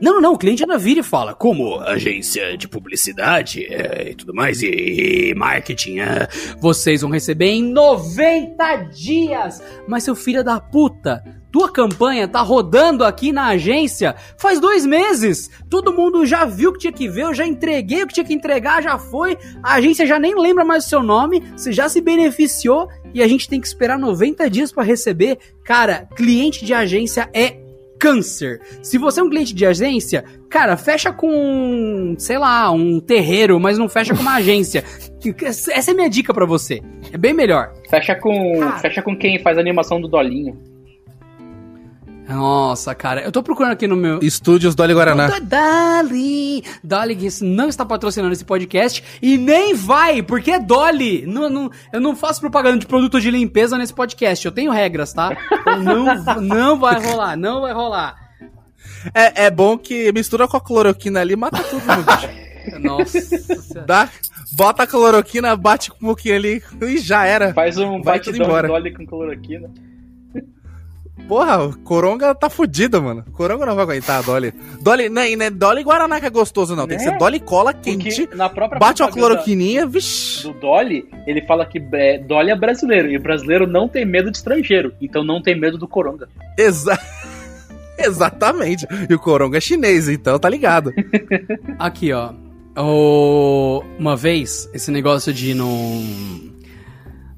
Não, não, não, o cliente ainda vira e fala, como agência de publicidade é, e tudo mais, e, e marketing, é, vocês vão receber em 90 dias. Mas seu filho da puta, tua campanha tá rodando aqui na agência faz dois meses. Todo mundo já viu o que tinha que ver, eu já entreguei o que tinha que entregar, já foi. A agência já nem lembra mais o seu nome, você já se beneficiou e a gente tem que esperar 90 dias pra receber. Cara, cliente de agência é câncer. Se você é um cliente de agência, cara, fecha com, sei lá, um terreiro, mas não fecha com uma agência. Essa é a minha dica pra você. É bem melhor. Fecha com, Cara. fecha com quem faz a animação do Dolinho. Nossa, cara, eu tô procurando aqui no meu. Estúdios Dolly Guaraná. Da Dolly! Dolly não está patrocinando esse podcast e nem vai, porque é Dolly! Não, não, eu não faço propaganda de produto de limpeza nesse podcast, eu tenho regras, tá? Então não, não vai rolar, não vai rolar. É, é bom que mistura com a cloroquina ali, mata tudo, meu bicho. Nossa Senhora. Dá, bota a cloroquina, bate com o pouquinho ali e já era. Faz um batidão embora. de Dolly com cloroquina. Porra, o Coronga tá fudido, mano. Coronga não vai aguentar a Dolly. Dolly, não é, não é Dolly Guaraná que é gostoso, não. Tem que Né? ser Dolly cola quente. Porque na própria Bate uma cloroquininha, vixi. do Dolly, ele fala que é, Dolly é brasileiro, e o brasileiro não tem medo de estrangeiro, então não tem medo do coronga. Exa Exatamente. E o Coronga é chinês, então tá ligado. Aqui, ó. O... Uma vez, esse negócio de não.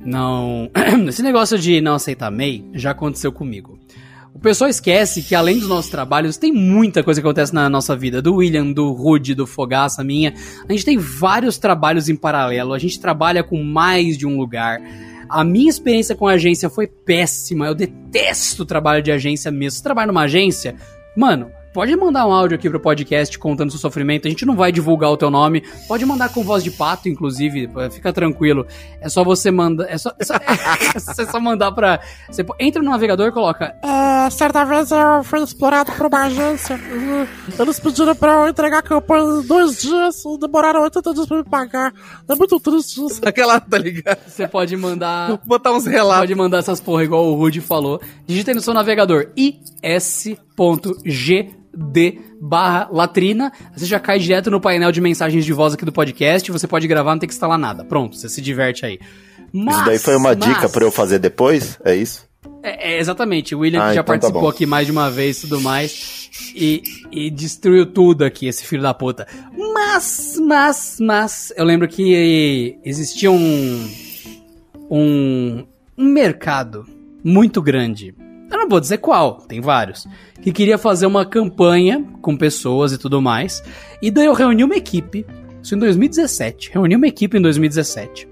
Não. esse negócio de não aceitar MEI já aconteceu comigo. O pessoal esquece que além dos nossos trabalhos, tem muita coisa que acontece na nossa vida. Do William, do Rude, do Fogaça, minha. A gente tem vários trabalhos em paralelo. A gente trabalha com mais de um lugar. A minha experiência com a agência foi péssima. Eu detesto o trabalho de agência mesmo. Se trabalha numa agência, mano, pode mandar um áudio aqui pro podcast contando seu sofrimento. A gente não vai divulgar o teu nome. Pode mandar com voz de pato, inclusive. Fica tranquilo. É só você mandar. É só, é só, é só mandar pra. Você entra no navegador e coloca. É, certa vez eu fui explorado por uma agência. Eles pediram pra eu entregar a campanha em dois dias demoraram 80 dias pra me pagar. É muito triste isso. Aquela, tá ligado? Você pode mandar. Botar uns relatos. Pode mandar essas porra igual o Rude falou. Digita aí no seu navegador is.gd barra latrina. Você já cai direto no painel de mensagens de voz aqui do podcast. Você pode gravar, não tem que instalar nada. Pronto, você se diverte aí. Mas, Isso daí foi uma mas- dica pra eu fazer depois? É isso? É, é, exatamente. O William Ah, já então tá participou bom. aqui mais de uma vez e tudo mais. E, e destruiu tudo aqui, esse filho da puta. Mas, mas, mas, eu lembro que existia um. Um, um mercado muito grande. Eu não vou dizer qual, tem vários. Que queria fazer uma campanha com pessoas e tudo mais. E daí eu reuni uma equipe. Isso em 2017. Reuni uma equipe em 2017.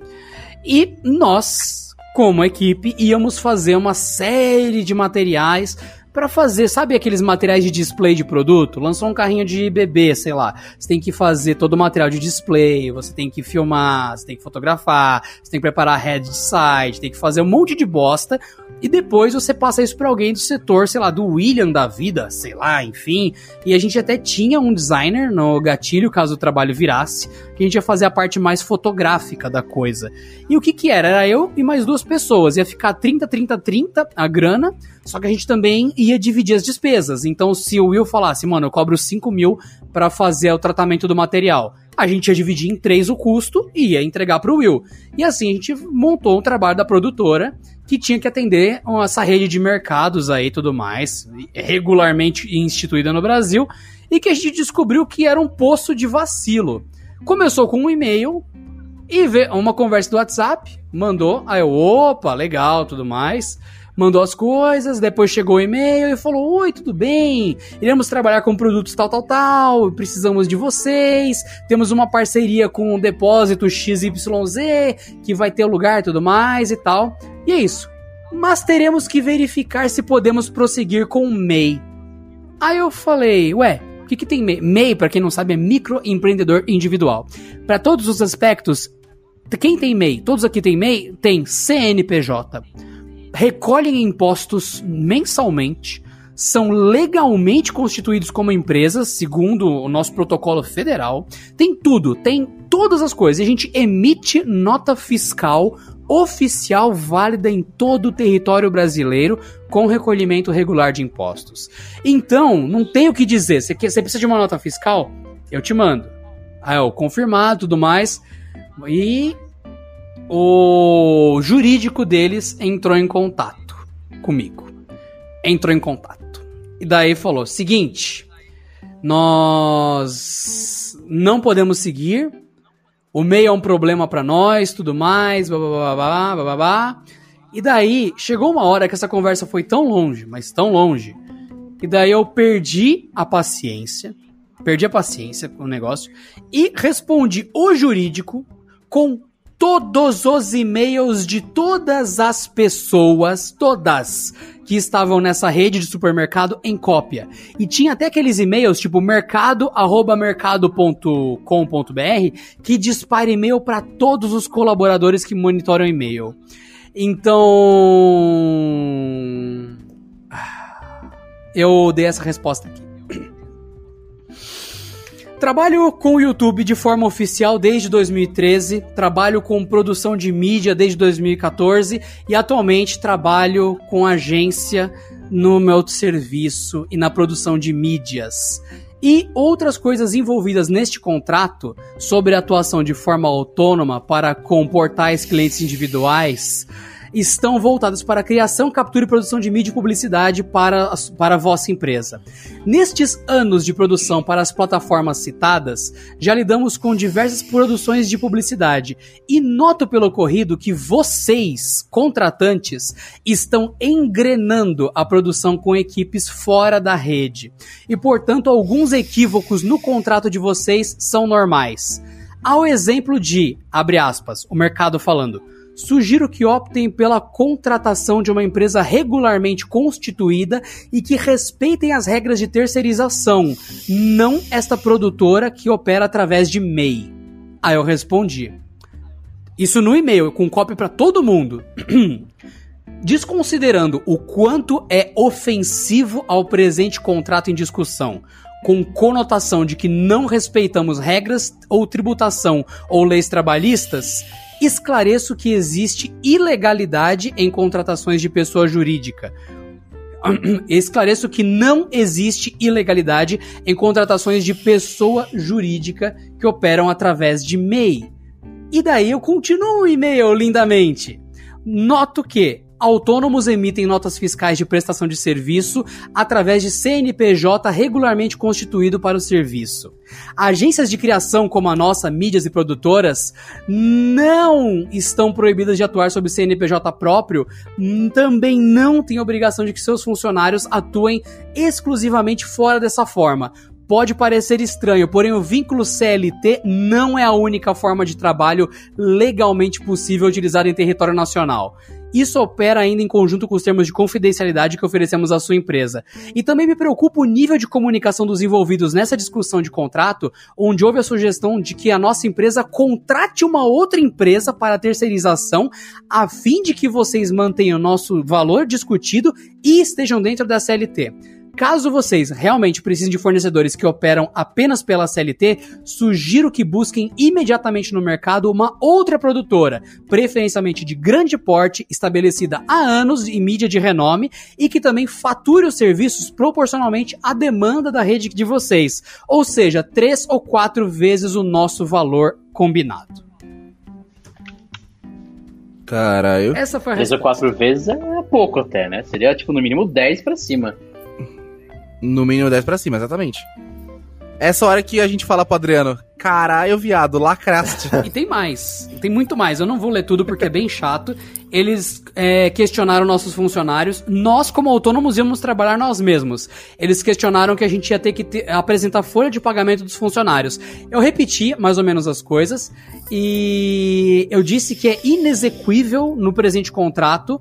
E nós, como equipe, íamos fazer uma série de materiais pra fazer, sabe aqueles materiais de display de produto? Lançou um carrinho de bebê, sei lá. Você tem que fazer todo o material de display, você tem que filmar, você tem que fotografar, você tem que preparar head site, tem que fazer um monte de bosta e depois você passa isso para alguém do setor, sei lá, do William da vida, sei lá, enfim. E a gente até tinha um designer no gatilho, caso o trabalho virasse, que a gente ia fazer a parte mais fotográfica da coisa. E o que que era? Era eu e mais duas pessoas. Ia ficar 30, 30, 30 a grana, só que a gente também ia dividir as despesas. Então, se o Will falasse, mano, eu cobro 5 mil para fazer o tratamento do material a gente ia dividir em três o custo e ia entregar para o Will. E assim a gente montou um trabalho da produtora que tinha que atender essa rede de mercados aí e tudo mais, regularmente instituída no Brasil, e que a gente descobriu que era um poço de vacilo. Começou com um e-mail e uma conversa do WhatsApp, mandou, aí eu, opa, legal, tudo mais mandou as coisas, depois chegou o e-mail e falou: Oi, tudo bem? Iremos trabalhar com produtos tal, tal, tal, precisamos de vocês, temos uma parceria com o depósito XYZ, que vai ter lugar e tudo mais e tal. E é isso. Mas teremos que verificar se podemos prosseguir com o MEI. Aí eu falei, ué, o que, que tem MEI? MEI, para quem não sabe, é microempreendedor individual. Para todos os aspectos, quem tem MEI? Todos aqui têm MEI? Tem CNPJ recolhem impostos mensalmente, são legalmente constituídos como empresas, segundo o nosso protocolo federal. Tem tudo, tem todas as coisas. A gente emite nota fiscal oficial válida em todo o território brasileiro com recolhimento regular de impostos. Então, não tem o que dizer. Você, precisa de uma nota fiscal? Eu te mando. Aí, ó, confirmado, tudo mais. E o jurídico deles entrou em contato comigo. Entrou em contato. E daí falou: seguinte, nós não podemos seguir. O meio é um problema para nós, tudo mais, babá, babá. E daí chegou uma hora que essa conversa foi tão longe, mas tão longe, que daí eu perdi a paciência, perdi a paciência com o negócio e respondi o jurídico com todos os e-mails de todas as pessoas, todas, que estavam nessa rede de supermercado em cópia. E tinha até aqueles e-mails tipo mercado@mercado.com.br que dispara e-mail para todos os colaboradores que monitoram e-mail. Então, eu dei essa resposta aqui. Trabalho com o YouTube de forma oficial desde 2013, trabalho com produção de mídia desde 2014 e atualmente trabalho com agência no meu serviço e na produção de mídias. E outras coisas envolvidas neste contrato sobre atuação de forma autônoma para com portais clientes individuais estão voltadas para a criação, captura e produção de mídia e publicidade para, para a vossa empresa. Nestes anos de produção para as plataformas citadas, já lidamos com diversas produções de publicidade e noto pelo ocorrido que vocês, contratantes, estão engrenando a produção com equipes fora da rede. E, portanto, alguns equívocos no contrato de vocês são normais. Ao exemplo de, abre aspas, o mercado falando, sugiro que optem pela contratação de uma empresa regularmente constituída e que respeitem as regras de terceirização, não esta produtora que opera através de MEI. Aí eu respondi. Isso no e-mail, com cópia para todo mundo. Desconsiderando o quanto é ofensivo ao presente contrato em discussão, com conotação de que não respeitamos regras ou tributação ou leis trabalhistas, esclareço que existe ilegalidade em contratações de pessoa jurídica. Esclareço que não existe ilegalidade em contratações de pessoa jurídica que operam através de MEI. E daí eu continuo o e-mail lindamente. Noto que Autônomos emitem notas fiscais de prestação de serviço através de CNPJ regularmente constituído para o serviço. Agências de criação como a nossa, mídias e produtoras, não estão proibidas de atuar sob CNPJ próprio, também não têm obrigação de que seus funcionários atuem exclusivamente fora dessa forma, Pode parecer estranho, porém o vínculo CLT não é a única forma de trabalho legalmente possível utilizada em território nacional. Isso opera ainda em conjunto com os termos de confidencialidade que oferecemos à sua empresa. E também me preocupa o nível de comunicação dos envolvidos nessa discussão de contrato, onde houve a sugestão de que a nossa empresa contrate uma outra empresa para terceirização, a fim de que vocês mantenham nosso valor discutido e estejam dentro da CLT. Caso vocês realmente precisem de fornecedores que operam apenas pela CLT, sugiro que busquem imediatamente no mercado uma outra produtora, preferencialmente de grande porte, estabelecida há anos em mídia de renome e que também fature os serviços proporcionalmente à demanda da rede de vocês, ou seja, três ou quatro vezes o nosso valor combinado. Caralho. Essa foi a Três ou quatro vezes é pouco até, né? Seria tipo no mínimo 10 pra cima. No mínimo 10 pra cima, exatamente. Essa hora que a gente fala pro Adriano, caralho, viado, lacraste. E tem mais, tem muito mais. Eu não vou ler tudo porque é bem chato. Eles é, questionaram nossos funcionários. Nós, como autônomos, íamos trabalhar nós mesmos. Eles questionaram que a gente ia ter que ter- apresentar folha de pagamento dos funcionários. Eu repeti mais ou menos as coisas e eu disse que é inexequível no presente contrato.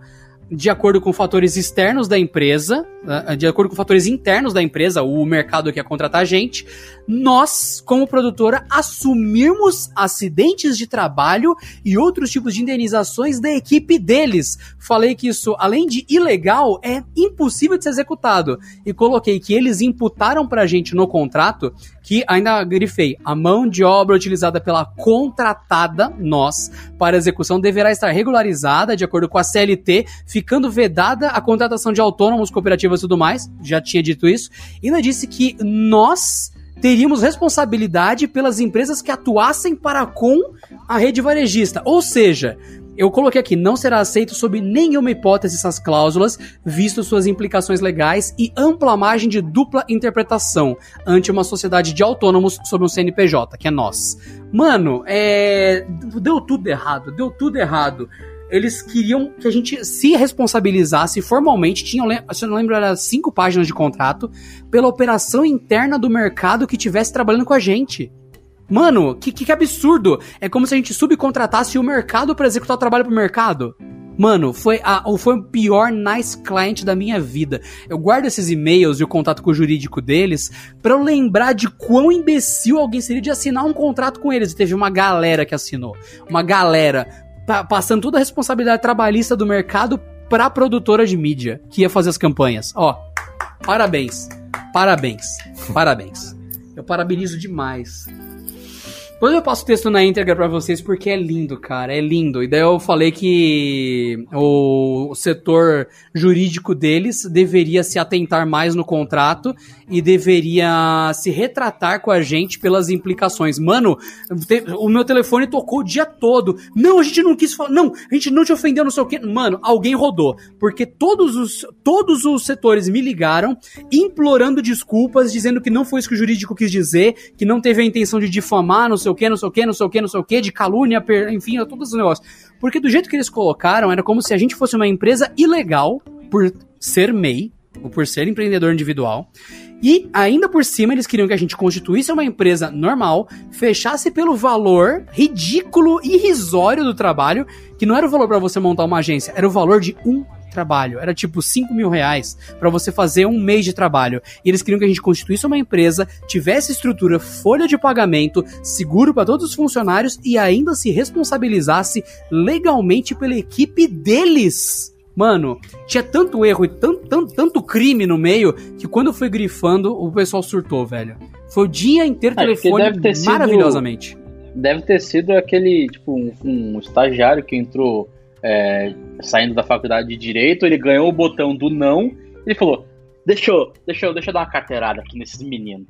De acordo com fatores externos da empresa, ah, de acordo com fatores internos da empresa, o mercado que ia contratar a gente, nós, como produtora, assumirmos acidentes de trabalho e outros tipos de indenizações da equipe deles. Falei que isso, além de ilegal, é impossível de ser executado. E coloquei que eles imputaram pra gente no contrato que ainda grifei, a mão de obra utilizada pela contratada, nós, para execução deverá estar regularizada de acordo com a CLT, ficando vedada a contratação de autônomos, cooperativas e tudo mais, já tinha dito isso, e ainda disse que nós teríamos responsabilidade pelas empresas que atuassem para com a rede varejista, ou seja, eu coloquei aqui, não será aceito sob nenhuma hipótese essas cláusulas, visto suas implicações legais e ampla margem de dupla interpretação ante uma sociedade de autônomos sob um CNPJ, que é nós. Mano, é. Deu tudo errado, deu tudo errado. Eles queriam que a gente se responsabilizasse formalmente, tinham, se eu não lembro, era cinco páginas de contrato, pela operação interna do mercado que tivesse trabalhando com a gente. Mano, que, que, absurdo! É como se a gente subcontratasse o mercado pra executar o trabalho pro mercado. Mano, foi, a, foi o pior nice client da minha vida. Eu guardo esses e-mails e o contato com o jurídico deles pra eu lembrar de quão imbecil alguém seria de assinar um contrato com eles. E teve uma galera que assinou. Uma galera pa- passando toda a responsabilidade trabalhista do mercado pra produtora de mídia que ia fazer as campanhas. Ó, parabéns. Parabéns. Parabéns. Eu parabenizo demais. Depois eu passo o texto na íntegra pra vocês porque é lindo, cara, é lindo. E daí eu falei que o setor jurídico deles deveria se atentar mais no contrato e deveria se retratar com a gente pelas implicações. Mano, o meu telefone tocou o dia todo. Não, a gente não quis falar. Não, a gente não te ofendeu, não sei o quê. Mano, alguém rodou. Porque todos os, todos os setores me ligaram implorando desculpas, dizendo que não foi isso que o jurídico quis dizer, que não teve a intenção de difamar, não sei o que, não sei o que, não sei o que, não sei o que, de calúnia, per- enfim, todos os negócios. Porque do jeito que eles colocaram, era como se a gente fosse uma empresa ilegal por ser MEI, ou por ser empreendedor individual. E ainda por cima eles queriam que a gente constituísse uma empresa normal, fechasse pelo valor ridículo, irrisório do trabalho, que não era o valor pra você montar uma agência, era o valor de um trabalho. Era tipo 5 mil reais pra você fazer um mês de trabalho. E eles queriam que a gente constituísse uma empresa, tivesse estrutura, folha de pagamento, seguro pra todos os funcionários e ainda se responsabilizasse legalmente pela equipe deles. Mano, tinha tanto erro e tanto, tanto, tanto crime no meio que quando eu fui grifando, o pessoal surtou, velho. Foi o dia inteiro É, porque telefone deve ter sido- maravilhosamente. Deve ter sido aquele, tipo, um, um estagiário que entrou é, saindo da faculdade de Direito, ele ganhou o botão do não, ele falou, deixa eu, deixa eu, deixa eu dar uma carteirada aqui nesses meninos.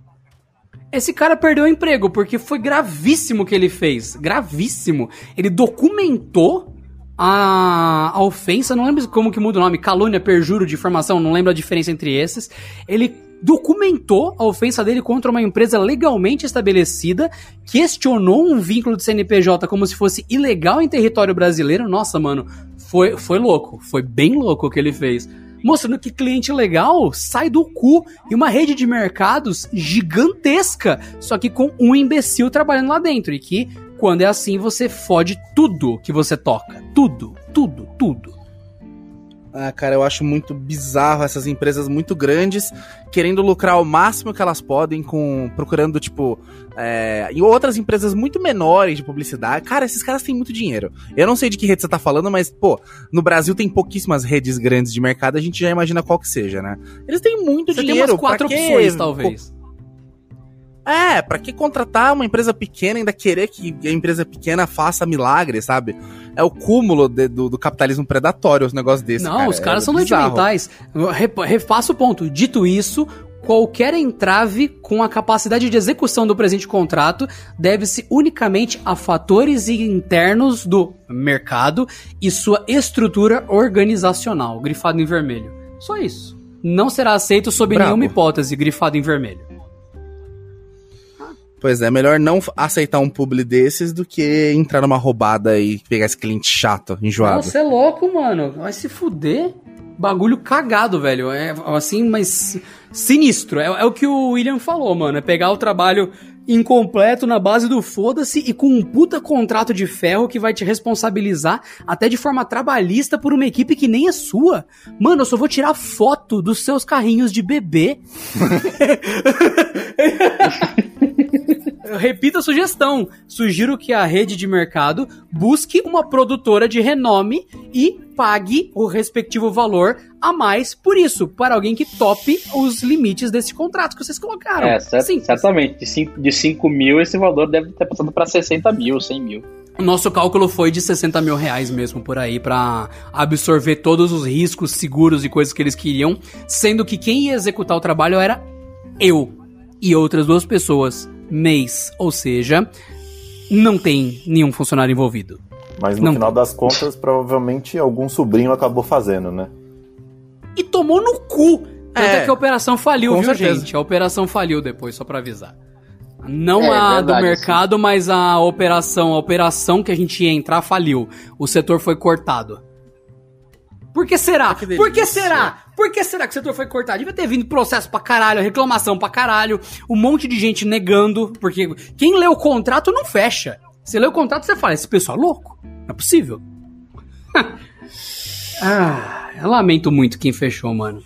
Esse cara perdeu o emprego porque foi gravíssimo o que ele fez. Gravíssimo. Ele documentou a, a ofensa, não lembro como que muda o nome, calúnia, perjúrio, difamação, não lembro a diferença entre esses. Ele documentou a ofensa dele contra uma empresa legalmente estabelecida, questionou um vínculo de CNPJ como se fosse ilegal em território brasileiro. Nossa, mano, foi, foi louco, foi bem louco o que ele fez. Mostrando que cliente legal sai do cu e uma rede de mercados gigantesca, só que com um imbecil trabalhando lá dentro. E que, quando é assim, você fode tudo que você toca. Tudo, tudo, tudo. Ah, cara, eu acho muito bizarro essas empresas muito grandes querendo lucrar o máximo que elas podem com procurando tipo é, e outras empresas muito menores de publicidade. Cara, esses caras têm muito dinheiro. Eu não sei de que rede você tá falando, mas pô, no Brasil tem pouquíssimas redes grandes de mercado. A gente já imagina qual que seja, né? Eles têm muito Você dinheiro. tem umas quatro opções, talvez. É, pra que contratar uma empresa pequena e ainda querer que a empresa pequena faça milagre, sabe? É o cúmulo de- do, do capitalismo predatório, os negócios desses. Não, os caras é são doentes Refaço o ponto. Dito isso, qualquer entrave com a capacidade de execução do presente contrato deve-se unicamente a fatores internos do mercado e sua estrutura organizacional, grifado em vermelho. Só isso. Não será aceito sob Brabo. nenhuma hipótese, grifado em vermelho. Pois é, melhor não aceitar um publi desses do que entrar numa roubada e pegar esse cliente chato, enjoado. Nossa, é louco, mano. Vai se fuder. Bagulho cagado, velho. É assim, mas sinistro. É, é o que o William falou, mano. É pegar o trabalho incompleto na base do foda-se e com um puta contrato de ferro que vai te responsabilizar até de forma trabalhista por uma equipe que nem é sua. Mano, eu só vou tirar foto dos seus carrinhos de bebê. Eu repito a sugestão. Sugiro que a rede de mercado busque uma produtora de renome e pague o respectivo valor a mais por isso, para alguém que tope os limites desse contrato que vocês colocaram. É, Sim. certamente. De 5 de cinco mil, esse valor deve ter passado pra 60 mil, 100 mil. O nosso cálculo foi de 60 mil reais mesmo por aí, pra absorver todos os riscos, seguros e coisas que eles queriam, sendo que quem ia executar o trabalho era eu e outras duas pessoas mês, ou seja, não tem nenhum funcionário envolvido. Mas no Não. final das contas, provavelmente algum sobrinho acabou fazendo, né? E tomou no cu. Tanto é, É, que a operação faliu, com viu, certeza. gente? A operação faliu depois, só pra avisar. Não É, a do verdade, mercado, mas a operação, a operação que a gente ia entrar faliu. O setor foi cortado. Por que será? que. Por que será? Por que será que o setor foi cortado? Devia ter vindo processo pra caralho, reclamação pra caralho, um monte de gente negando, porque quem lê o contrato não fecha. Você lê o contrato, você fala, esse pessoal é louco? Não é possível. ah, eu lamento muito quem fechou, mano.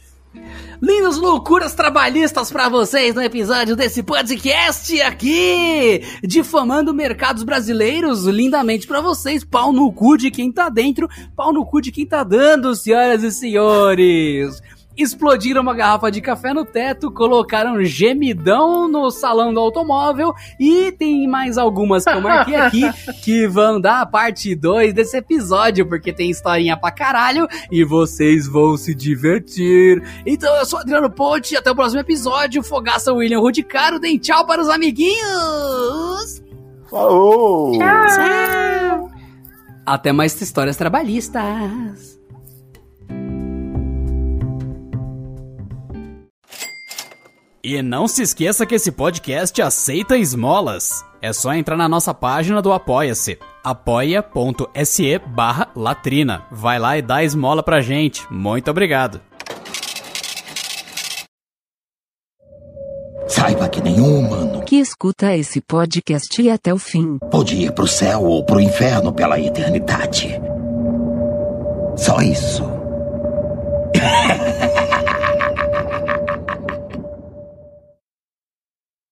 Lindas loucuras trabalhistas pra vocês no episódio desse podcast aqui, difamando mercados brasileiros lindamente pra vocês. Pau no cu de quem tá dentro, pau no cu de quem tá dando, senhoras e senhores. Explodiram uma garrafa de café no teto, colocaram gemidão no salão do automóvel e tem mais algumas que eu marquei aqui que vão dar a parte 2 desse episódio, porque tem historinha pra caralho e vocês vão se divertir. Então eu sou Adriano Ponte, até o próximo episódio. Fogaça William Rudicaro, deem tchau para os amiguinhos. Falou! Até mais histórias trabalhistas. E não se esqueça que esse podcast aceita esmolas. É só entrar na nossa página do Apoia-se, apoia.se barra latrina. Vai lá e dá esmola pra gente. Muito obrigado. Saiba que nenhum humano Que escuta esse podcast e até o fim. pode ir pro céu ou pro inferno pela eternidade. Só isso.